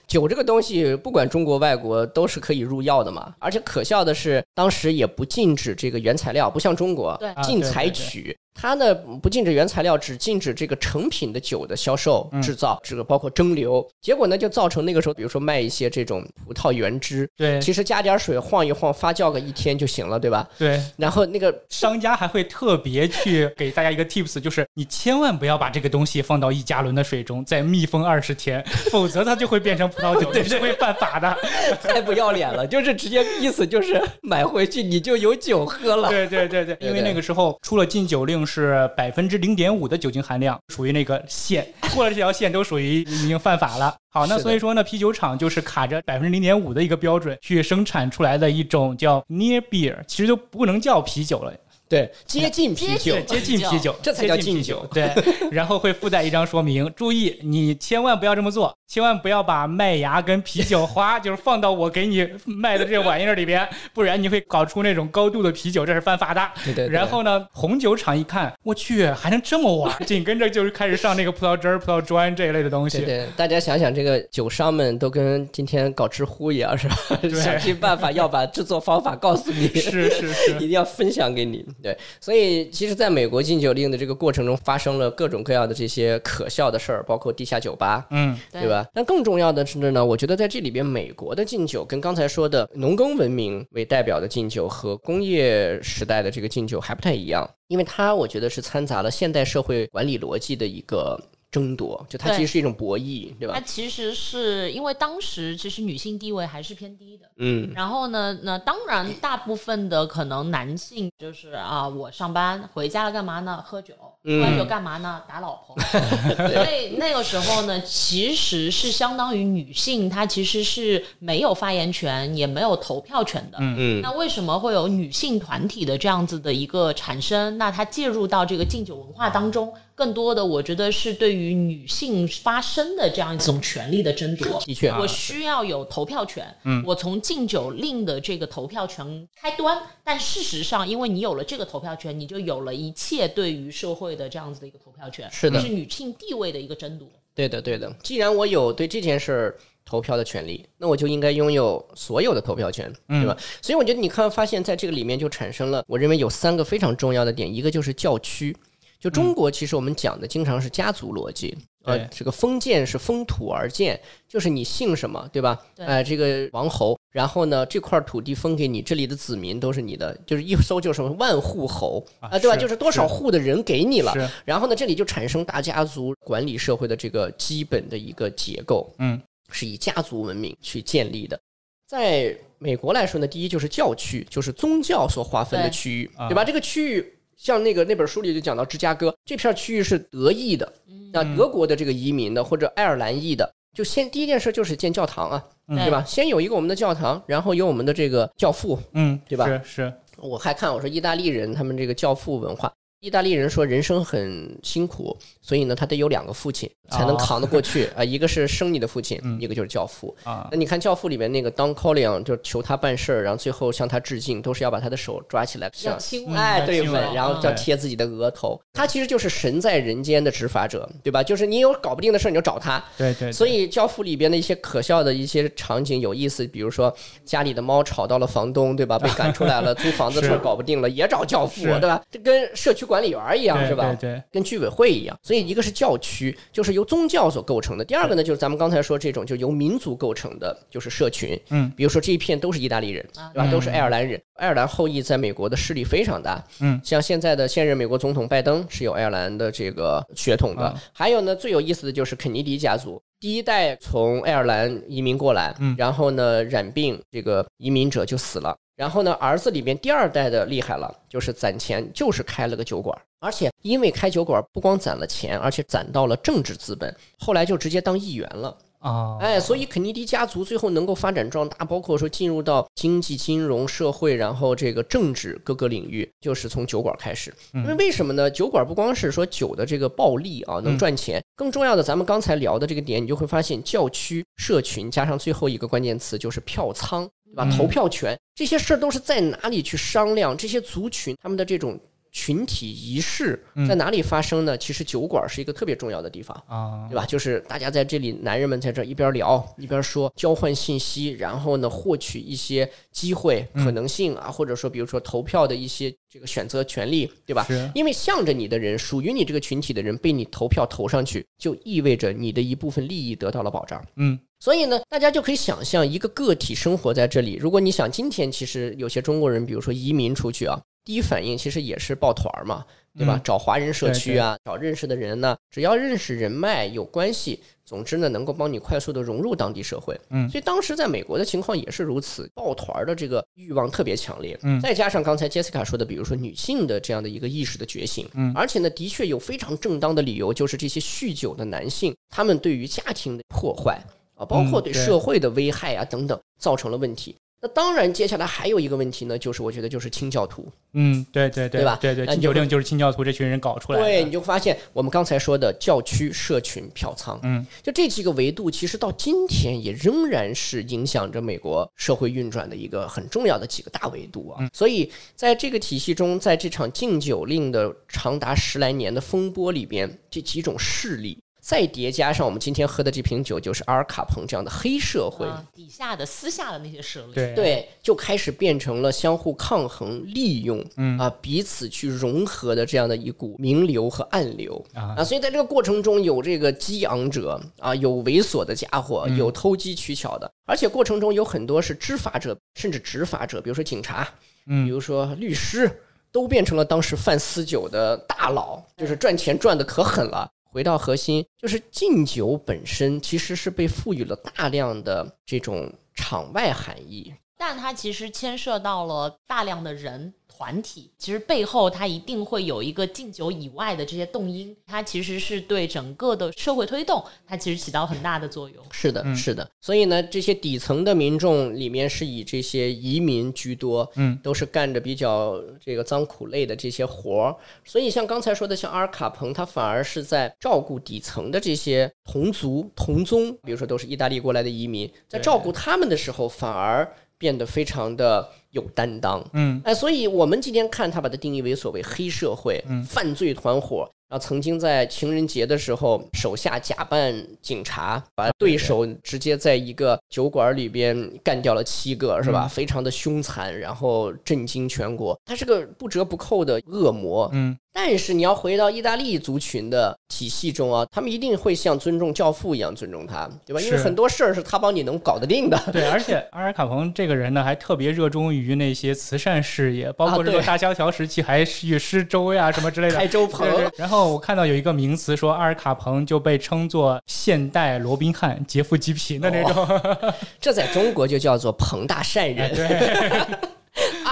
酒这个东西，不管中国外国都是可以入药的嘛。而且可笑的是，当时也不禁止这个原材料，不像中国禁采取。它呢不禁止原材料，只禁止这个成品的酒的销售、制造，这个包括蒸馏。结果呢，就造成那个时候，比如说卖一些这种葡萄原汁，对，其实加点水晃一晃，发酵个一天就行了，对吧？对。然后那个商家还会特别去给大家一个 tips，就是你千万不要把这个东西放到一加仑的水中再密封二十天，否则它就会变成葡萄酒，对，是会犯法的。太不要脸了，就是直接意思就是买回去你就有酒喝了。对对对对，因为那个时候出了禁酒令。是百分之零点五的酒精含量，属于那个线，过了这条线都属于已经犯法了。好，那所以说呢，啤酒厂就是卡着百分之零点五的一个标准去生产出来的一种叫 near beer，其实就不能叫啤酒了。对，接近啤酒，接近啤酒，这才叫敬酒。对，然后会附带一张说明，注意，你千万不要这么做，千万不要把麦芽跟啤酒花就是放到我给你卖的这玩意儿里边，不然你会搞出那种高度的啤酒，这是犯法的。对对。然后呢，红酒厂一看，我去，还能这么玩，紧跟着就是开始上那个葡萄汁儿、葡萄砖这一类的东西。对对，大家想想，这个酒商们都跟今天搞知乎一样，是吧？想尽办法要把制作方法告诉你，是是是，一定要分享给你。对，所以其实，在美国禁酒令的这个过程中，发生了各种各样的这些可笑的事儿，包括地下酒吧，嗯，对吧？但更重要的是呢，我觉得在这里边，美国的禁酒跟刚才说的农耕文明为代表的禁酒和工业时代的这个禁酒还不太一样，因为它我觉得是掺杂了现代社会管理逻辑的一个。争夺，就它其实是一种博弈，对吧？它其实是因为当时其实女性地位还是偏低的，嗯。然后呢，那当然大部分的可能男性就是啊，我上班回家了干嘛呢？喝酒，喝完酒干嘛呢？打老婆。所以那个时候呢，其实是相当于女性她其实是没有发言权，也没有投票权的。嗯嗯。那为什么会有女性团体的这样子的一个产生？那它介入到这个敬酒文化当中？更多的，我觉得是对于女性发声的这样一种权利的争夺。的确，我需要有投票权。嗯，我从禁酒令的这个投票权开端，但事实上，因为你有了这个投票权，你就有了一切对于社会的这样子的一个投票权。是的，是女性地位的一个争夺。对的，对的。既然我有对这件事儿。投票的权利，那我就应该拥有所有的投票权，对吧？所以我觉得你看，发现在这个里面就产生了，我认为有三个非常重要的点，一个就是教区。就中国，其实我们讲的经常是家族逻辑，呃，这个封建是封土而建，就是你姓什么，对吧？哎，这个王侯，然后呢，这块土地分给你，这里的子民都是你的，就是一搜就什么万户侯啊，对吧？就是多少户的人给你了，然后呢，这里就产生大家族管理社会的这个基本的一个结构，嗯，是以家族文明去建立的。在美国来说呢，第一就是教区，就是宗教所划分的区域，对吧？这个区域。像那个那本书里就讲到芝加哥这片区域是德裔的，那德国的这个移民的或者爱尔兰裔的，就先第一件事就是建教堂啊，对吧？先有一个我们的教堂，然后有我们的这个教父，嗯，对吧？是是。我还看我说意大利人他们这个教父文化。意大利人说人生很辛苦，所以呢，他得有两个父亲才能扛得过去 啊。一个是生你的父亲，一个就是教父啊。那你看教父里面那个 Don Corleone 就求他办事儿，然后最后向他致敬，都是要把他的手抓起来，像亲哎对吻，然后要贴自己的额头。他其实就是神在人间的执法者，对吧？就是你有搞不定的事儿，你就找他。对对。所以教父里边的一些可笑的一些场景有意思，比如说家里的猫吵到了房东，对吧？被赶出来了，租房子事儿搞不定了，也找教父，对吧？这跟社区管理员一样。是吧？对，跟居委会一样，所以一个是教区，就是由宗教所构成的；第二个呢，就是咱们刚才说这种，就由民族构成的，就是社群。嗯，比如说这一片都是意大利人，对吧？都是爱尔兰人，爱尔兰后裔在美国的势力非常大。嗯，像现在的现任美国总统拜登是有爱尔兰的这个血统的。还有呢，最有意思的就是肯尼迪家族，第一代从爱尔兰移民过来，然后呢染病，这个移民者就死了。然后呢，儿子里面第二代的厉害了，就是攒钱，就是开了个酒馆，而且因为开酒馆不光攒了钱，而且攒到了政治资本，后来就直接当议员了啊！哎，所以肯尼迪家族最后能够发展壮大，包括说进入到经济、金融、社会，然后这个政治各个领域，就是从酒馆开始。因为为什么呢？酒馆不光是说酒的这个暴利啊，能赚钱，更重要的，咱们刚才聊的这个点，你就会发现教区、社群加上最后一个关键词就是票仓。对吧？投票权这些事儿都是在哪里去商量？这些族群他们的这种群体仪式在哪里发生呢？其实酒馆是一个特别重要的地方啊，对吧？就是大家在这里，男人们在这一边聊一边说，交换信息，然后呢，获取一些机会可能性啊，或者说比如说投票的一些这个选择权利，对吧？因为向着你的人，属于你这个群体的人被你投票投上去，就意味着你的一部分利益得到了保障。嗯。所以呢，大家就可以想象一个个体生活在这里。如果你想今天，其实有些中国人，比如说移民出去啊，第一反应其实也是抱团儿嘛，对吧？找华人社区啊，找认识的人呢，只要认识人脉有关系，总之呢，能够帮你快速的融入当地社会。嗯，所以当时在美国的情况也是如此，抱团儿的这个欲望特别强烈。嗯，再加上刚才杰斯卡说的，比如说女性的这样的一个意识的觉醒。嗯，而且呢，的确有非常正当的理由，就是这些酗酒的男性，他们对于家庭的破坏。啊，包括对社会的危害啊等等，造成了问题。那当然，接下来还有一个问题呢，就是我觉得就是清教徒。嗯，对对对，对吧？对对，禁酒令就是清教徒这群人搞出来的。对，你就发现我们刚才说的教区、社群、票仓，嗯，就这几个维度，其实到今天也仍然是影响着美国社会运转的一个很重要的几个大维度啊。所以在这个体系中，在这场禁酒令的长达十来年的风波里边，这几种势力。再叠加上我们今天喝的这瓶酒，就是阿尔卡彭这样的黑社会。底下的私下的那些势力，对，就开始变成了相互抗衡、利用，嗯。啊，彼此去融合的这样的一股明流和暗流。啊，所以在这个过程中有这个激昂者啊，有猥琐的家伙，有偷机取巧的，而且过程中有很多是知法者，甚至执法者，比如说警察，嗯，比如说律师，都变成了当时贩私酒的大佬，就是赚钱赚的可狠了。回到核心，就是敬酒本身其实是被赋予了大量的这种场外含义，但它其实牵涉到了大量的人。团体其实背后，它一定会有一个敬酒以外的这些动因，它其实是对整个的社会推动，它其实起到很大的作用。是的，是的。所以呢，这些底层的民众里面是以这些移民居多，嗯，都是干着比较这个脏苦累的这些活儿。所以像刚才说的，像阿尔卡彭，他反而是在照顾底层的这些同族同宗，比如说都是意大利过来的移民，在照顾他们的时候，反而变得非常的。有担当。嗯，哎，所以我们今天看他把它定义为所谓黑社会、犯罪团伙。然后曾经在情人节的时候，手下假扮警察，把对手直接在一个酒馆里边干掉了七个，是吧？非常的凶残，然后震惊全国。他是个不折不扣的恶魔。嗯。但是你要回到意大利族群的体系中啊，他们一定会像尊重教父一样尊重他，对吧？因为很多事儿是他帮你能搞得定的。对，而且阿尔卡彭这个人呢，还特别热衷于那些慈善事业，包括这个大萧条时期还去施粥呀什么之类的，开粥棚。然后我看到有一个名词说，阿尔卡彭就被称作现代罗宾汉，劫富济贫的那种。这在中国就叫做彭大善人。对。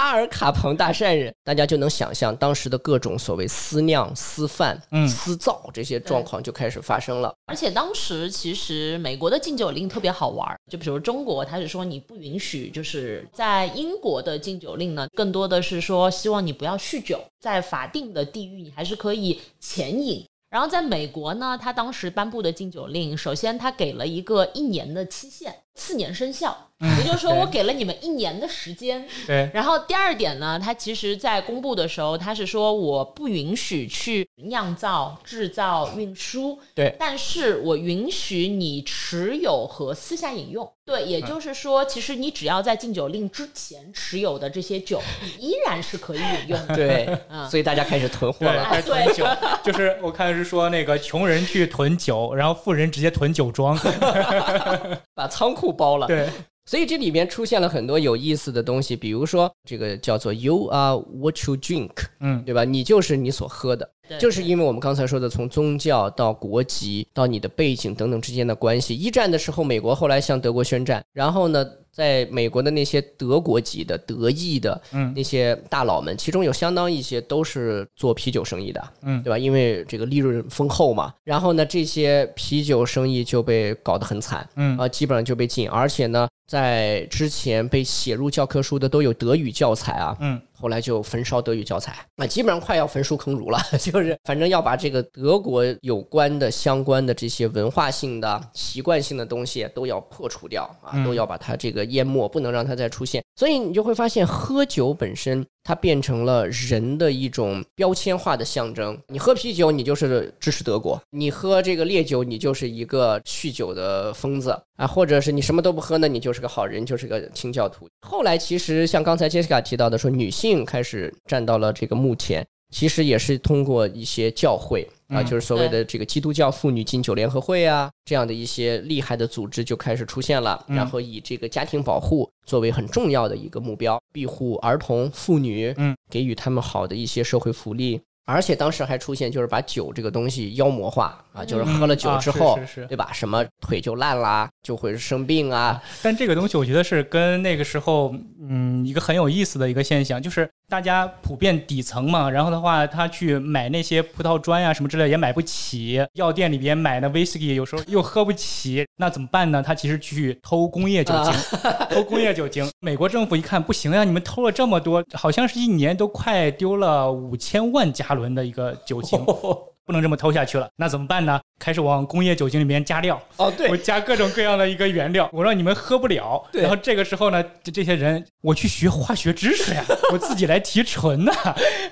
阿尔卡彭大善人，大家就能想象当时的各种所谓私酿、私贩、私造这些状况就开始发生了。而且当时其实美国的禁酒令特别好玩，就比如中国，他是说你不允许；就是在英国的禁酒令呢，更多的是说希望你不要酗酒，在法定的地域你还是可以潜饮。然后在美国呢，他当时颁布的禁酒令，首先他给了一个一年的期限。四年生效，也就是说我给了你们一年的时间。对。然后第二点呢，它其实在公布的时候，它是说我不允许去酿造、制造、运输。对。但是我允许你持有和私下饮用。对，也就是说，其实你只要在禁酒令之前持有的这些酒，你依然是可以饮用的。对。所以大家开始囤货了。开始囤酒，就是我看是说那个穷人去囤酒，然后富人直接囤酒庄，把仓库。不包了，对，所以这里面出现了很多有意思的东西，比如说这个叫做 “you are what you drink”，嗯，对吧？你就是你所喝的，就是因为我们刚才说的，从宗教到国籍到你的背景等等之间的关系。一战的时候，美国后来向德国宣战，然后呢？在美国的那些德国籍的、德裔的那些大佬们，其中有相当一些都是做啤酒生意的，嗯，对吧？因为这个利润丰厚嘛。然后呢，这些啤酒生意就被搞得很惨，嗯啊，基本上就被禁，而且呢。在之前被写入教科书的都有德语教材啊，嗯，后来就焚烧德语教材，啊基本上快要焚书坑儒了，就是反正要把这个德国有关的、相关的这些文化性的、习惯性的东西都要破除掉啊，都要把它这个淹没，不能让它再出现。所以你就会发现，喝酒本身。它变成了人的一种标签化的象征。你喝啤酒，你就是支持德国；你喝这个烈酒，你就是一个酗酒的疯子啊，或者是你什么都不喝呢，你就是个好人，就是个清教徒。后来其实像刚才杰西卡提到的，说女性开始站到了这个幕前。其实也是通过一些教会啊，就是所谓的这个基督教妇女禁酒联合会啊，这样的一些厉害的组织就开始出现了，然后以这个家庭保护作为很重要的一个目标，庇护儿童、妇女，嗯，给予他们好的一些社会福利。而且当时还出现，就是把酒这个东西妖魔化啊，就是喝了酒之后，对吧？什么腿就烂啦，就会生病啊。但这个东西，我觉得是跟那个时候，嗯，一个很有意思的一个现象，就是大家普遍底层嘛，然后的话，他去买那些葡萄砖呀什么之类也买不起，药店里边买的威士忌有时候又喝不起，那怎么办呢？他其实去偷工业酒精，偷工业酒精。美国政府一看不行呀，你们偷了这么多，好像是一年都快丢了五千万加。仑的一个酒精，不能这么偷下去了，那怎么办呢？开始往工业酒精里面加料哦，对，我加各种各样的一个原料，我让你们喝不了。然后这个时候呢，这这些人我去学化学知识呀，我自己来提纯呐。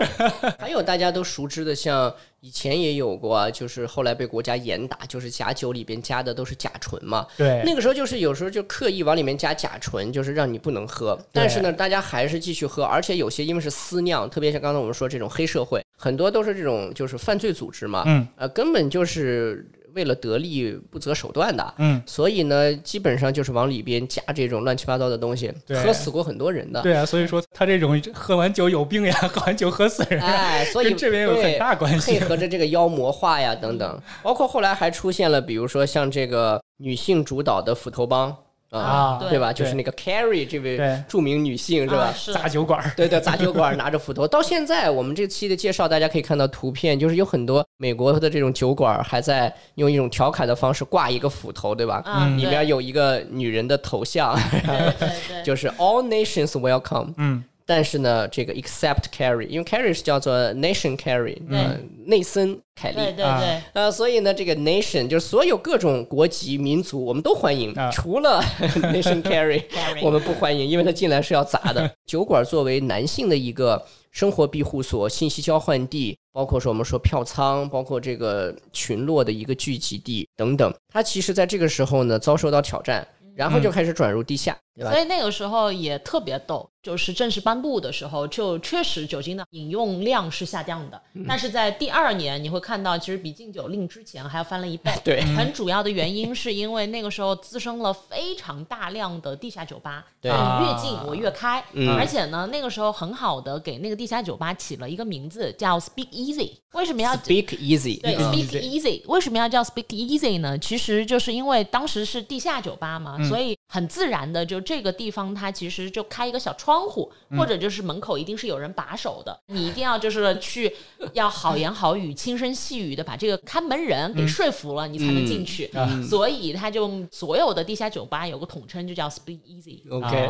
还有大家都熟知的，像以前也有过，就是后来被国家严打，就是假酒里边加的都是甲醇嘛。对，那个时候就是有时候就刻意往里面加甲醇，就是让你不能喝。但是呢，大家还是继续喝，而且有些因为是私酿，特别像刚才我们说这种黑社会，很多都是这种就是犯罪组织嘛。嗯，呃，根本就是为了得利不择手段的，嗯，所以呢，基本上就是往里边加这种乱七八糟的东西，喝死过很多人的。对啊，所以说他这种喝完酒有病呀，喝完酒喝死人，哎，所以这边有很大关系，配合着这个妖魔化呀等等，包括后来还出现了，比如说像这个女性主导的斧头帮。啊，对吧？就是那个 Carrie 这位著名女性是吧？砸酒馆，对对，砸酒馆拿着斧头。到现在我们这期的介绍，大家可以看到图片，就是有很多美国的这种酒馆还在用一种调侃的方式挂一个斧头，对吧？嗯，里面有一个女人的头像，对对对，就是 All nations welcome。嗯。但是呢，这个 except Carrie，因为 Carrie 是叫做 nation Carrie，嗯，内森凯利，对对对，呃，所以呢，这个 nation 就是所有各种国籍民族，我们都欢迎，除了 nation Carrie，我们不欢迎，因为他进来是要砸的。酒馆作为男性的一个生活庇护所、信息交换地，包括说我们说票仓，包括这个群落的一个聚集地等等，它其实在这个时候呢，遭受到挑战。然后就开始转入地下，对吧？所以那个时候也特别逗。就是正式颁布的时候，就确实酒精的饮用量是下降的，但是在第二年你会看到，其实比禁酒令之前还要翻了一倍。对，很主要的原因是因为那个时候滋生了非常大量的地下酒吧，对，越禁我越开，而且呢，那个时候很好的给那个地下酒吧起了一个名字叫 Speak Easy。为什么要 Speak Easy？对，Speak Easy。为什么要叫 Speak Easy 呢？其实就是因为当时是地下酒吧嘛，所以很自然的就这个地方它其实就开一个小窗户或者。就是门口一定是有人把守的，你一定要就是去要好言好语、轻声细语的把这个看门人给说服了，你才能进去。所以他就所有的地下酒吧有个统称，就叫 Speak Easy。OK，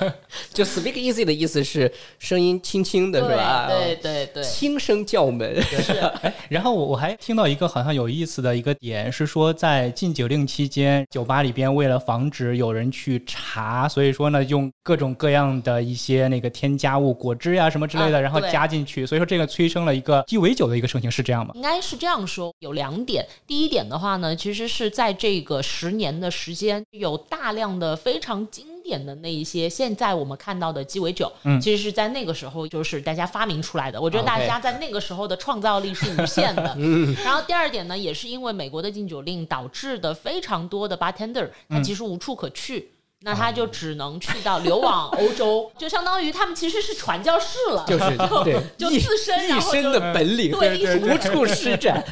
就 Speak Easy 的意思是声音轻轻的，是吧？对对对，轻声叫门。是。哎，然后我我还听到一个好像有意思的一个点是说，在禁酒令期间，酒吧里边为了防止有人去查，所以说呢，用各种各样的一些那个。添加物、果汁呀什么之类的，然后加进去，所以说这个催生了一个鸡尾酒的一个盛行，是这样吗？应该是这样说，有两点。第一点的话呢，其实是在这个十年的时间，有大量的非常经典的那一些现在我们看到的鸡尾酒，嗯，其实是在那个时候就是大家发明出来的。我觉得大家在那个时候的创造力是无限的。嗯。然后第二点呢，也是因为美国的禁酒令导致的非常多的 bartender，他其实无处可去。那他就只能去到流往欧洲，就相当于他们其实是传教士了，就是对，就自身一身的本领，对，无处施展。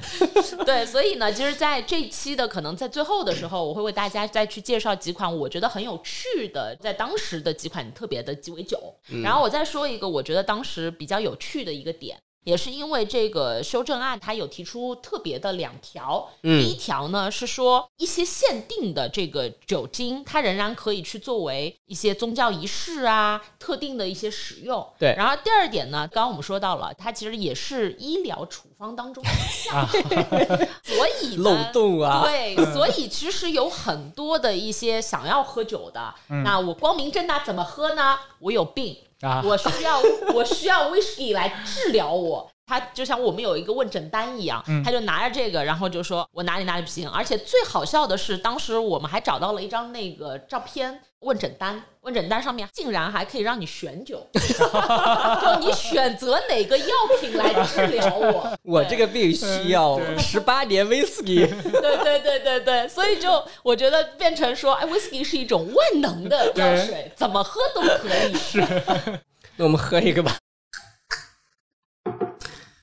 对，所以呢，其实在这期的可能在最后的时候，我会为大家再去介绍几款我觉得很有趣的，在当时的几款特别的鸡尾酒。然后我再说一个我觉得当时比较有趣的一个点。也是因为这个修正案，它有提出特别的两条。第一条呢是说，一些限定的这个酒精，它仍然可以去作为一些宗教仪式啊、特定的一些使用。对。然后第二点呢，刚刚我们说到了，它其实也是医疗处方当中的一项。所以漏洞啊。对，所以其实有很多的一些想要喝酒的，那我光明正大怎么喝呢？我有病。我需要我需要 whisky 来治疗我，他就像我们有一个问诊单一样，他就拿着这个，然后就说我哪里哪里不行。而且最好笑的是，当时我们还找到了一张那个照片问诊单，问诊单上面竟然还可以让你选酒，就你选择哪个药品来治疗我。我这个病需要十八年 whisky。对对对对对，所以就我觉得变成说，哎，whisky 是一种万能的药水，怎么喝都可以。是，那我们喝一个吧。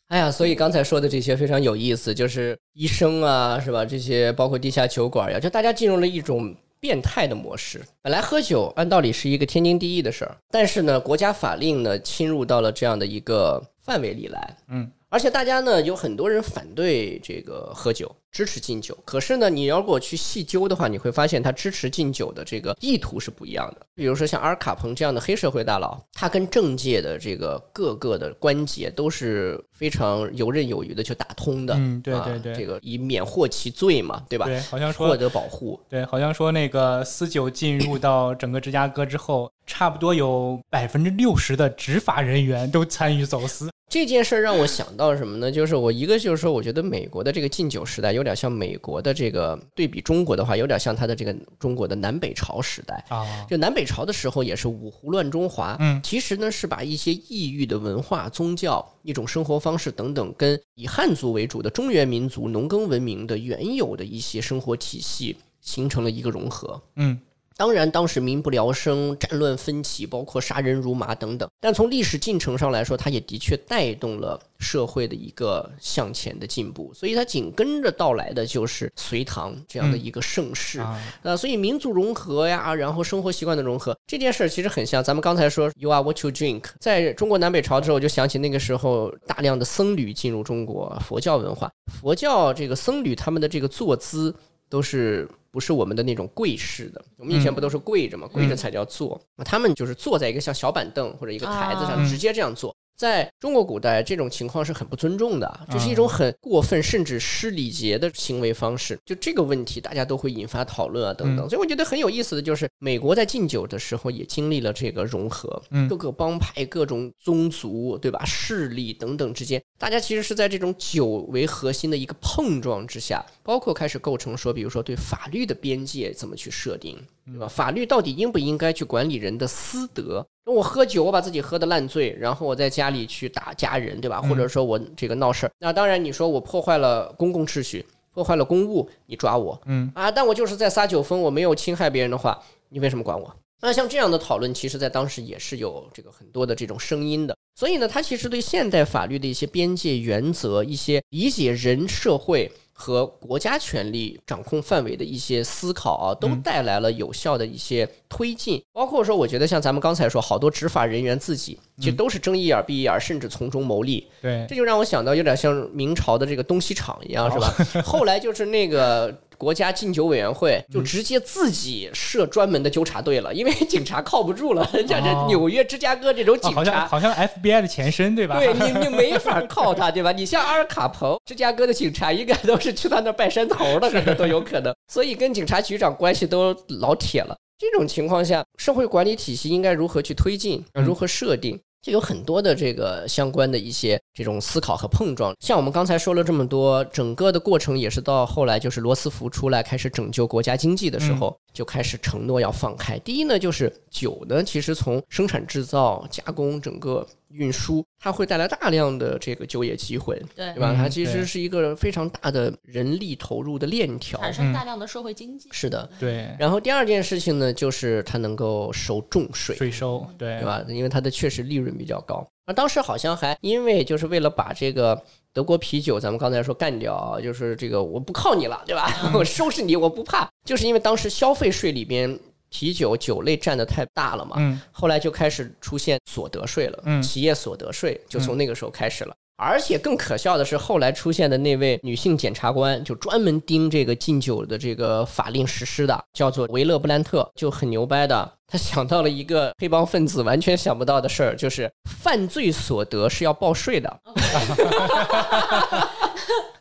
哎呀，所以刚才说的这些非常有意思，就是医生啊，是吧？这些包括地下酒馆呀，就大家进入了一种。变态的模式，本来喝酒按道理是一个天经地义的事儿，但是呢，国家法令呢侵入到了这样的一个范围里来，嗯。而且大家呢，有很多人反对这个喝酒，支持禁酒。可是呢，你如果去细究的话，你会发现他支持禁酒的这个意图是不一样的。比如说像阿尔卡彭这样的黑社会大佬，他跟政界的这个各个的关节都是非常游刃有余的，去打通的。嗯，对对对，这个以免获其罪嘛，对吧？对，好像说获得保护。对，好像说那个私酒进入到整个芝加哥之后，差不多有百分之六十的执法人员都参与走私。这件事让我想到什么呢？就是我一个就是说，我觉得美国的这个禁酒时代有点像美国的这个对比中国的话，有点像它的这个中国的南北朝时代啊。就南北朝的时候也是五胡乱中华，嗯，其实呢是把一些异域的文化、宗教、一种生活方式等等，跟以汉族为主的中原民族农耕文明的原有的一些生活体系形成了一个融合，嗯。当然，当时民不聊生，战乱纷起，包括杀人如麻等等。但从历史进程上来说，它也的确带动了社会的一个向前的进步。所以，它紧跟着到来的就是隋唐这样的一个盛世。呃，所以民族融合呀，然后生活习惯的融合这件事儿，其实很像咱们刚才说 “You are what you drink”。在中国南北朝的时候，我就想起那个时候大量的僧侣进入中国，佛教文化，佛教这个僧侣他们的这个坐姿都是。不是我们的那种跪式的，我们以前不都是跪着嘛，跪着才叫坐，他们就是坐在一个像小板凳或者一个台子上，直接这样坐。在中国古代，这种情况是很不尊重的，这是一种很过分甚至失礼节的行为方式。就这个问题，大家都会引发讨论啊，等等。所以我觉得很有意思的就是，美国在禁酒的时候也经历了这个融合，各个帮派、各种宗族，对吧？势力等等之间，大家其实是在这种酒为核心的一个碰撞之下，包括开始构成说，比如说对法律的边界怎么去设定。对吧？法律到底应不应该去管理人的私德？我喝酒，我把自己喝的烂醉，然后我在家里去打家人，对吧？或者说我这个闹事儿，那当然你说我破坏了公共秩序，破坏了公务，你抓我，嗯啊，但我就是在撒酒疯，我没有侵害别人的话，你为什么管我？那像这样的讨论，其实在当时也是有这个很多的这种声音的。所以呢，他其实对现代法律的一些边界原则、一些理解人社会。和国家权力掌控范围的一些思考啊，都带来了有效的一些推进。包括说，我觉得像咱们刚才说，好多执法人员自己其实都是睁一眼闭一眼，甚至从中牟利。对，这就让我想到有点像明朝的这个东西厂一样，是吧？后来就是那个。国家禁酒委员会就直接自己设专门的纠察队了，因为警察靠不住了。像这纽约、芝加哥这种警察，好像好像 FBI 的前身，对吧？对你，你没法靠他，对吧？你像阿尔卡彭，芝加哥的警察应该都是去他那拜山头的，可能都有可能。所以跟警察局长关系都老铁了。这种情况下，社会管理体系应该如何去推进？如何设定？就有很多的这个相关的一些这种思考和碰撞，像我们刚才说了这么多，整个的过程也是到后来就是罗斯福出来开始拯救国家经济的时候，就开始承诺要放开。第一呢，就是酒呢，其实从生产制造、加工整个。运输它会带来大量的这个就业机会，对对吧？它其实是一个非常大的人力投入的链条，产生大量的社会经济。是的，对。然后第二件事情呢，就是它能够收重税，税收，对对吧？因为它的确实利润比较高。那当时好像还因为就是为了把这个德国啤酒，咱们刚才说干掉，就是这个我不靠你了，对吧？我收拾你，我不怕，就是因为当时消费税里边。啤酒酒类占的太大了嘛，后来就开始出现所得税了，企业所得税就从那个时候开始了。而且更可笑的是，后来出现的那位女性检察官，就专门盯这个禁酒的这个法令实施的，叫做维勒布兰特，就很牛掰的。他想到了一个黑帮分子完全想不到的事儿，就是犯罪所得是要报税的。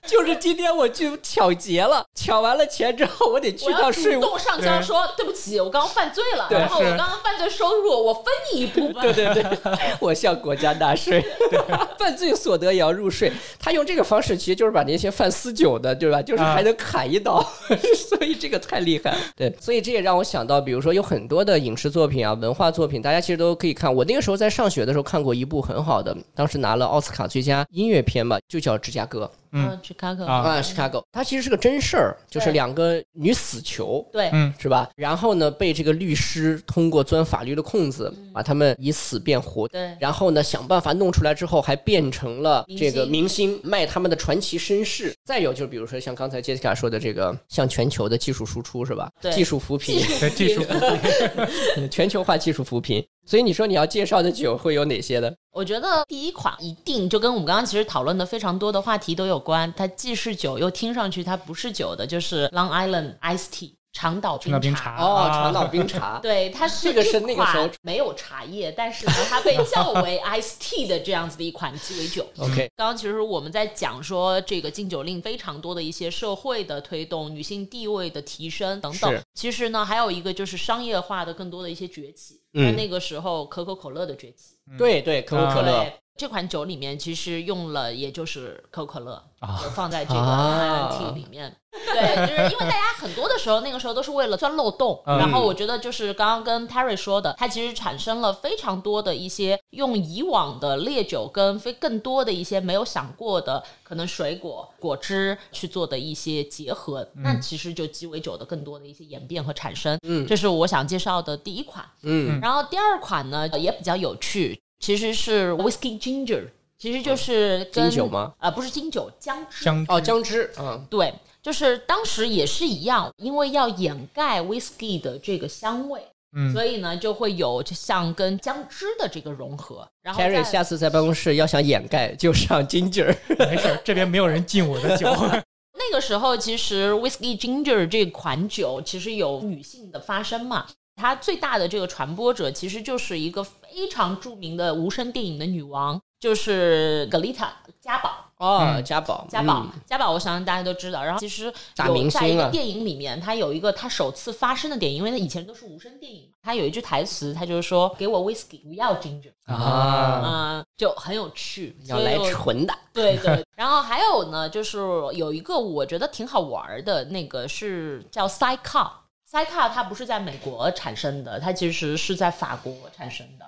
就是今天我去抢劫了，抢完了钱之后，我得去趟税务。主动上交说对不起，我刚刚犯罪了，然后我刚刚犯罪收入我分你一部分。对对对，我向国家纳税，犯罪所得也要入税。他用这个方式，其实就是把那些犯私酒的，对吧？就是还能砍一刀，所以这个太厉害。对，所以这也让我想到，比如说有很多的影视作品啊、文化作品，大家其实都可以看。我那个时候在上学的时候看过一部很好的，当时拿了奥斯卡最佳音乐片吧，就叫《芝加哥》。嗯，Chicago。啊，Chicago，它其实是个真事儿，就是两个女死囚，对，嗯，是吧？然后呢，被这个律师通过钻法律的空子，把他们以死变活，对，然后呢，想办法弄出来之后，还变成了这个明星，卖他们的传奇身世。再有就是，比如说像刚才 Jessica 说的这个，向全球的技术输出，是吧？对，技术扶贫，技术扶贫，全球化技术扶贫。所以你说你要介绍的酒会有哪些呢？我觉得第一款一定就跟我们刚刚其实讨论的非常多的话题都有关，它既是酒又听上去它不是酒的，就是 Long Island Ice Tea。长岛冰茶哦，长岛冰茶，对，它是那个时候没有茶叶，但是呢，它被叫 为 ice tea 的这样子的一款鸡尾酒。OK，刚刚其实我们在讲说这个禁酒令非常多的一些社会的推动、女性地位的提升等等。其实呢，还有一个就是商业化的更多的一些崛起。在那个时候，可口可乐的崛起。对对，可口可乐。这款酒里面其实用了，也就是可口可乐，放在这个 INT 里面。对，就是因为大家很多的时候，那个时候都是为了钻漏洞。然后我觉得就是刚刚跟 Terry 说的，它其实产生了非常多的一些用以往的烈酒跟非更多的一些没有想过的可能水果果汁去做的一些结合。那其实就鸡尾酒的更多的一些演变和产生。嗯，这是我想介绍的第一款。嗯，然后第二款呢也比较有趣。其实是 whiskey ginger，其实就是金酒吗？啊，不是金酒，姜汁。姜哦，姜汁。嗯，对，就是当时也是一样，因为要掩盖 whiskey 的这个香味，嗯，所以呢就会有像跟姜汁的这个融合。然后 Terry 下次在办公室要想掩盖，就上 ginger。没事，这边没有人敬我的酒。那个时候其实 whiskey Ginger 这款酒其实有女性的发声嘛，它最大的这个传播者其实就是一个非常著名的无声电影的女王，就是格丽塔嘉宝。哦，嘉宝，嘉宝，嘉宝，我相信大家都知道。然后其实有在一个电影里面，他有一个他首次发声的电影，因为他以前都是无声电影，他有一句台词，他就是说：“给我 whisky，不要 ginger。”啊，嗯，就很有趣，要来纯的。对对。然后还有呢，就是有一个我觉得挺好玩的，那个是叫 c a r 它不是在美国产生的，它其实是在法国产生的。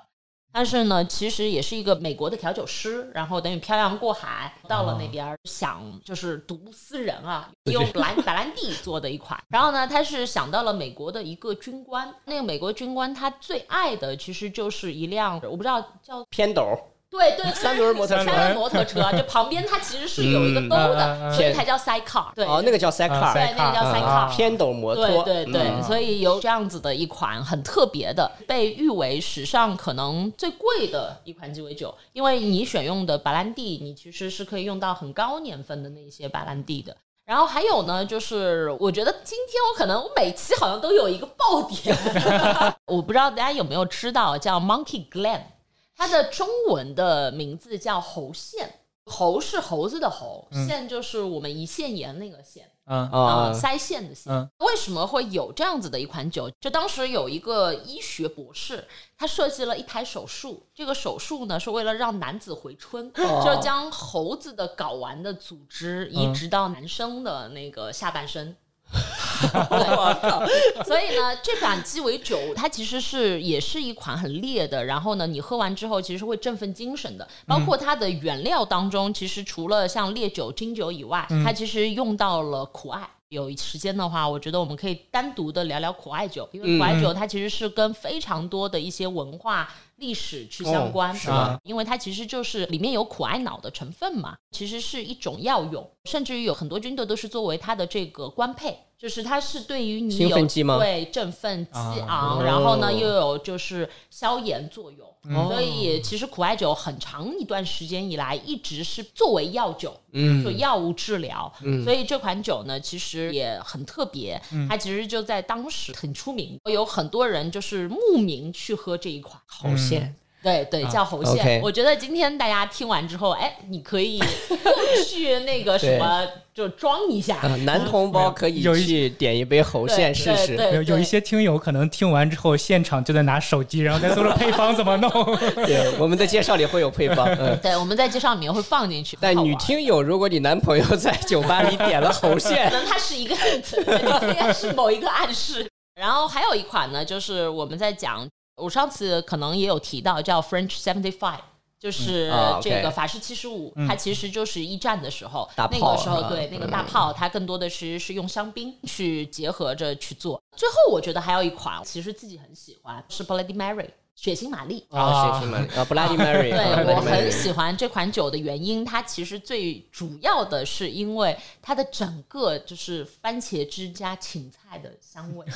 但是呢，其实也是一个美国的调酒师，然后等于漂洋过海到了那边，想就是独私人啊，用兰白兰地做的一款。然后呢，他是想到了美国的一个军官，那个美国军官他最爱的其实就是一辆我不知道叫偏斗。对对，三轮摩托车，三轮摩托车，就旁边它其实是有一个兜的，所以它叫 sidecar。对，哦，那个叫 sidecar，对，那个叫 sidecar，偏斗摩托。对对对，所以有这样子的一款很特别的，被誉为史上可能最贵的一款鸡尾酒，因为你选用的白兰地，你其实是可以用到很高年份的那些白兰地的。然后还有呢，就是我觉得今天我可能我每期好像都有一个爆点，我不知道大家有没有知道叫 Monkey Glen。它的中文的名字叫喉腺，喉是猴子的喉，腺就是我们胰腺炎那个腺，啊，腮腺的腺。为什么会有这样子的一款酒？就当时有一个医学博士，他设计了一台手术，这个手术呢是为了让男子回春，就是将猴子的睾丸的组织移植到男生的那个下半身。所以呢，这款鸡尾酒它其实是也是一款很烈的，然后呢，你喝完之后其实会振奋精神的。包括它的原料当中，其实除了像烈酒、金酒以外，它其实用到了苦艾。有时间的话，我觉得我们可以单独的聊聊苦艾酒，因为苦艾酒它其实是跟非常多的一些文化历史去相关，是吧？因为它其实就是里面有苦艾脑的成分嘛，其实是一种药用，甚至于有很多军队都是作为它的这个官配。就是它是对于你有对振奋激昂，然后呢又有就是消炎作用，所以其实苦艾酒很长一段时间以来一直是作为药酒，嗯，做药物治疗，嗯，所以这款酒呢其实也很特别，它其实就在当时很出名，有很多人就是慕名去喝这一款好鲜。对对，叫喉线。我觉得今天大家听完之后，哎，你可以 去那个什么，就装一下。男同胞可以去点一杯喉线试试。有有一些听友可能听完之后，现场就在拿手机，然后在搜着配方怎么弄。对，我们的介绍里会有配方。嗯，对，我们在介绍里面会放进去。但女听友，如果你男朋友在酒吧里点了喉线，可能他是一个 hint，是某一个暗示。然后还有一款呢，就是我们在讲。我上次可能也有提到，叫 French Seventy Five，就是这个法式七十五，它其实就是一战的时候，那个时候对那个大炮，它更多的是是用香槟去结合着去做。最后我觉得还有一款，其实自己很喜欢，是 Bloody Mary。血腥玛丽啊，血腥玛丽啊，Bloody Mary。对我很喜欢这款酒的原因，它其实最主要的是因为它的整个就是番茄汁加芹菜的香味，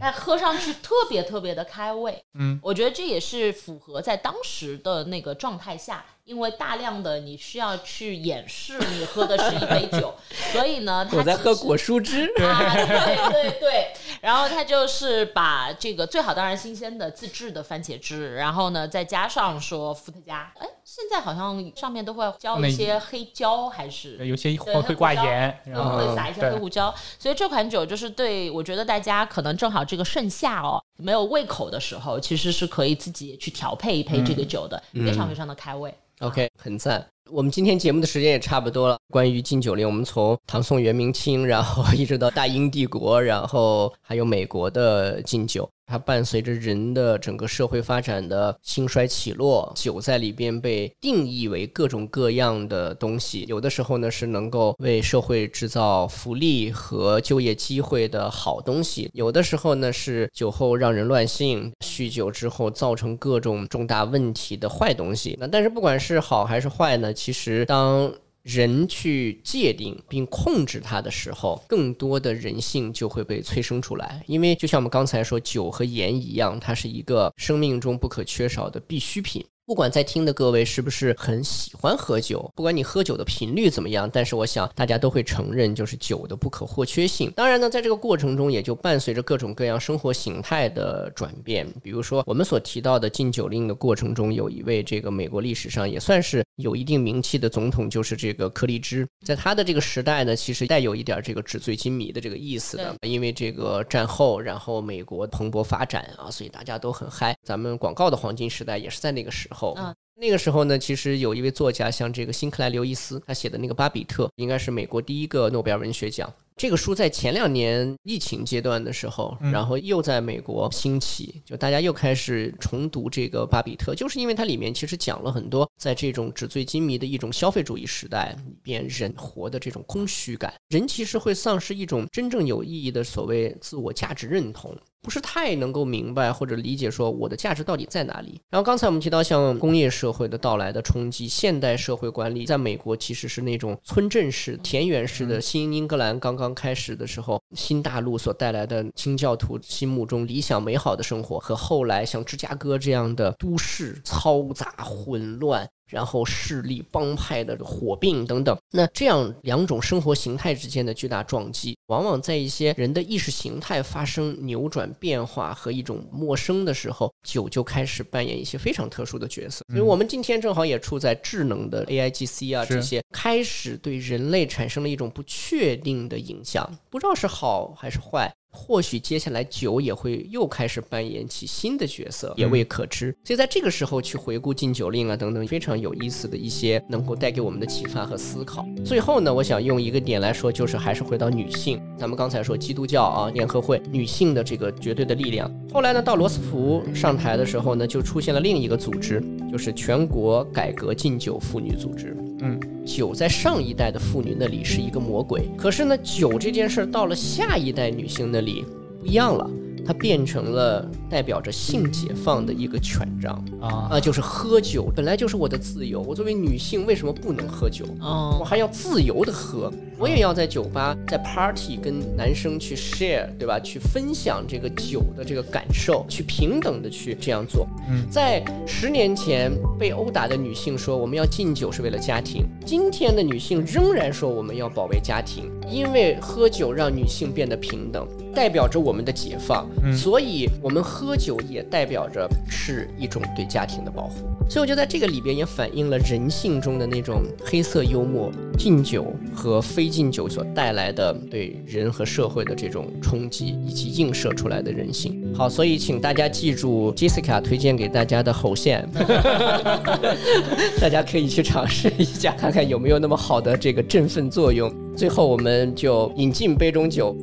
但喝上去特别特别的开胃。嗯，我觉得这也是符合在当时的那个状态下。因为大量的你需要去掩饰你喝的是一杯酒，所以呢，我在喝果蔬汁啊，对对对，然后他就是把这个最好当然新鲜的自制的番茄汁，然后呢再加上说伏特加，哎，现在好像上面都会浇一些黑椒，还是有些会会挂盐，然后会撒一些黑胡椒，所以这款酒就是对我觉得大家可能正好这个盛夏哦没有胃口的时候，其实是可以自己去调配一配这个酒的，非常非常的开胃。OK，很赞。我们今天节目的时间也差不多了。关于禁酒令，我们从唐宋元明清，然后一直到大英帝国，然后还有美国的禁酒。它伴随着人的整个社会发展的兴衰起落，酒在里边被定义为各种各样的东西。有的时候呢是能够为社会制造福利和就业机会的好东西，有的时候呢是酒后让人乱性、酗酒之后造成各种重大问题的坏东西。那但是不管是好还是坏呢，其实当。人去界定并控制它的时候，更多的人性就会被催生出来。因为就像我们刚才说，酒和盐一样，它是一个生命中不可缺少的必需品。不管在听的各位是不是很喜欢喝酒，不管你喝酒的频率怎么样，但是我想大家都会承认，就是酒的不可或缺性。当然呢，在这个过程中，也就伴随着各种各样生活形态的转变。比如说，我们所提到的禁酒令的过程中，有一位这个美国历史上也算是有一定名气的总统，就是这个柯立芝。在他的这个时代呢，其实带有一点这个纸醉金迷的这个意思的，因为这个战后，然后美国蓬勃发展啊，所以大家都很嗨。咱们广告的黄金时代也是在那个时候。那个时候呢，其实有一位作家，像这个辛克莱·刘易斯，他写的那个《巴比特》，应该是美国第一个诺贝尔文学奖。这个书在前两年疫情阶段的时候，然后又在美国兴起，就大家又开始重读这个《巴比特》，就是因为它里面其实讲了很多，在这种纸醉金迷的一种消费主义时代里边，人活的这种空虚感，人其实会丧失一种真正有意义的所谓自我价值认同。不是太能够明白或者理解说我的价值到底在哪里。然后刚才我们提到像工业社会的到来的冲击，现代社会管理在美国其实是那种村镇式、田园式的新英格兰刚刚开始的时候，新大陆所带来的清教徒心目中理想美好的生活，和后来像芝加哥这样的都市嘈杂混乱。然后势力帮派的火并等等，那这样两种生活形态之间的巨大撞击，往往在一些人的意识形态发生扭转变化和一种陌生的时候，酒就开始扮演一些非常特殊的角色。所以我们今天正好也处在智能的 A I G C 啊这些开始对人类产生了一种不确定的影响，不知道是好还是坏。或许接下来酒也会又开始扮演起新的角色，也未可知。所以在这个时候去回顾禁酒令啊等等，非常有意思的一些能够带给我们的启发和思考。最后呢，我想用一个点来说，就是还是回到女性。咱们刚才说基督教啊联合会女性的这个绝对的力量。后来呢，到罗斯福上台的时候呢，就出现了另一个组织，就是全国改革禁酒妇女组织。嗯，酒在上一代的妇女那里是一个魔鬼，可是呢，酒这件事到了下一代女性那里不一样了。它变成了代表着性解放的一个权杖啊啊！就是喝酒本来就是我的自由，我作为女性为什么不能喝酒？哦，我还要自由的喝，我也要在酒吧在 party 跟男生去 share，对吧？去分享这个酒的这个感受，去平等的去这样做。嗯，在十年前被殴打的女性说我们要禁酒是为了家庭，今天的女性仍然说我们要保卫家庭，因为喝酒让女性变得平等。代表着我们的解放，所以我们喝酒也代表着是一种对家庭的保护。所以我觉得在这个里边也反映了人性中的那种黑色幽默，禁酒和非禁酒所带来的对人和社会的这种冲击，以及映射出来的人性。好，所以请大家记住 Jessica 推荐给大家的喉线，大家可以去尝试一下，看看有没有那么好的这个振奋作用。最后，我们就饮尽杯中酒。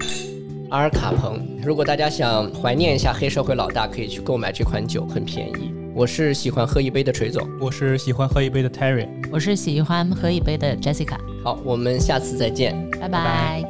阿尔卡彭，如果大家想怀念一下黑社会老大，可以去购买这款酒，很便宜。我是喜欢喝一杯的锤总，我是喜欢喝一杯的 Terry，我是喜欢喝一杯的 Jessica。好，我们下次再见，拜拜。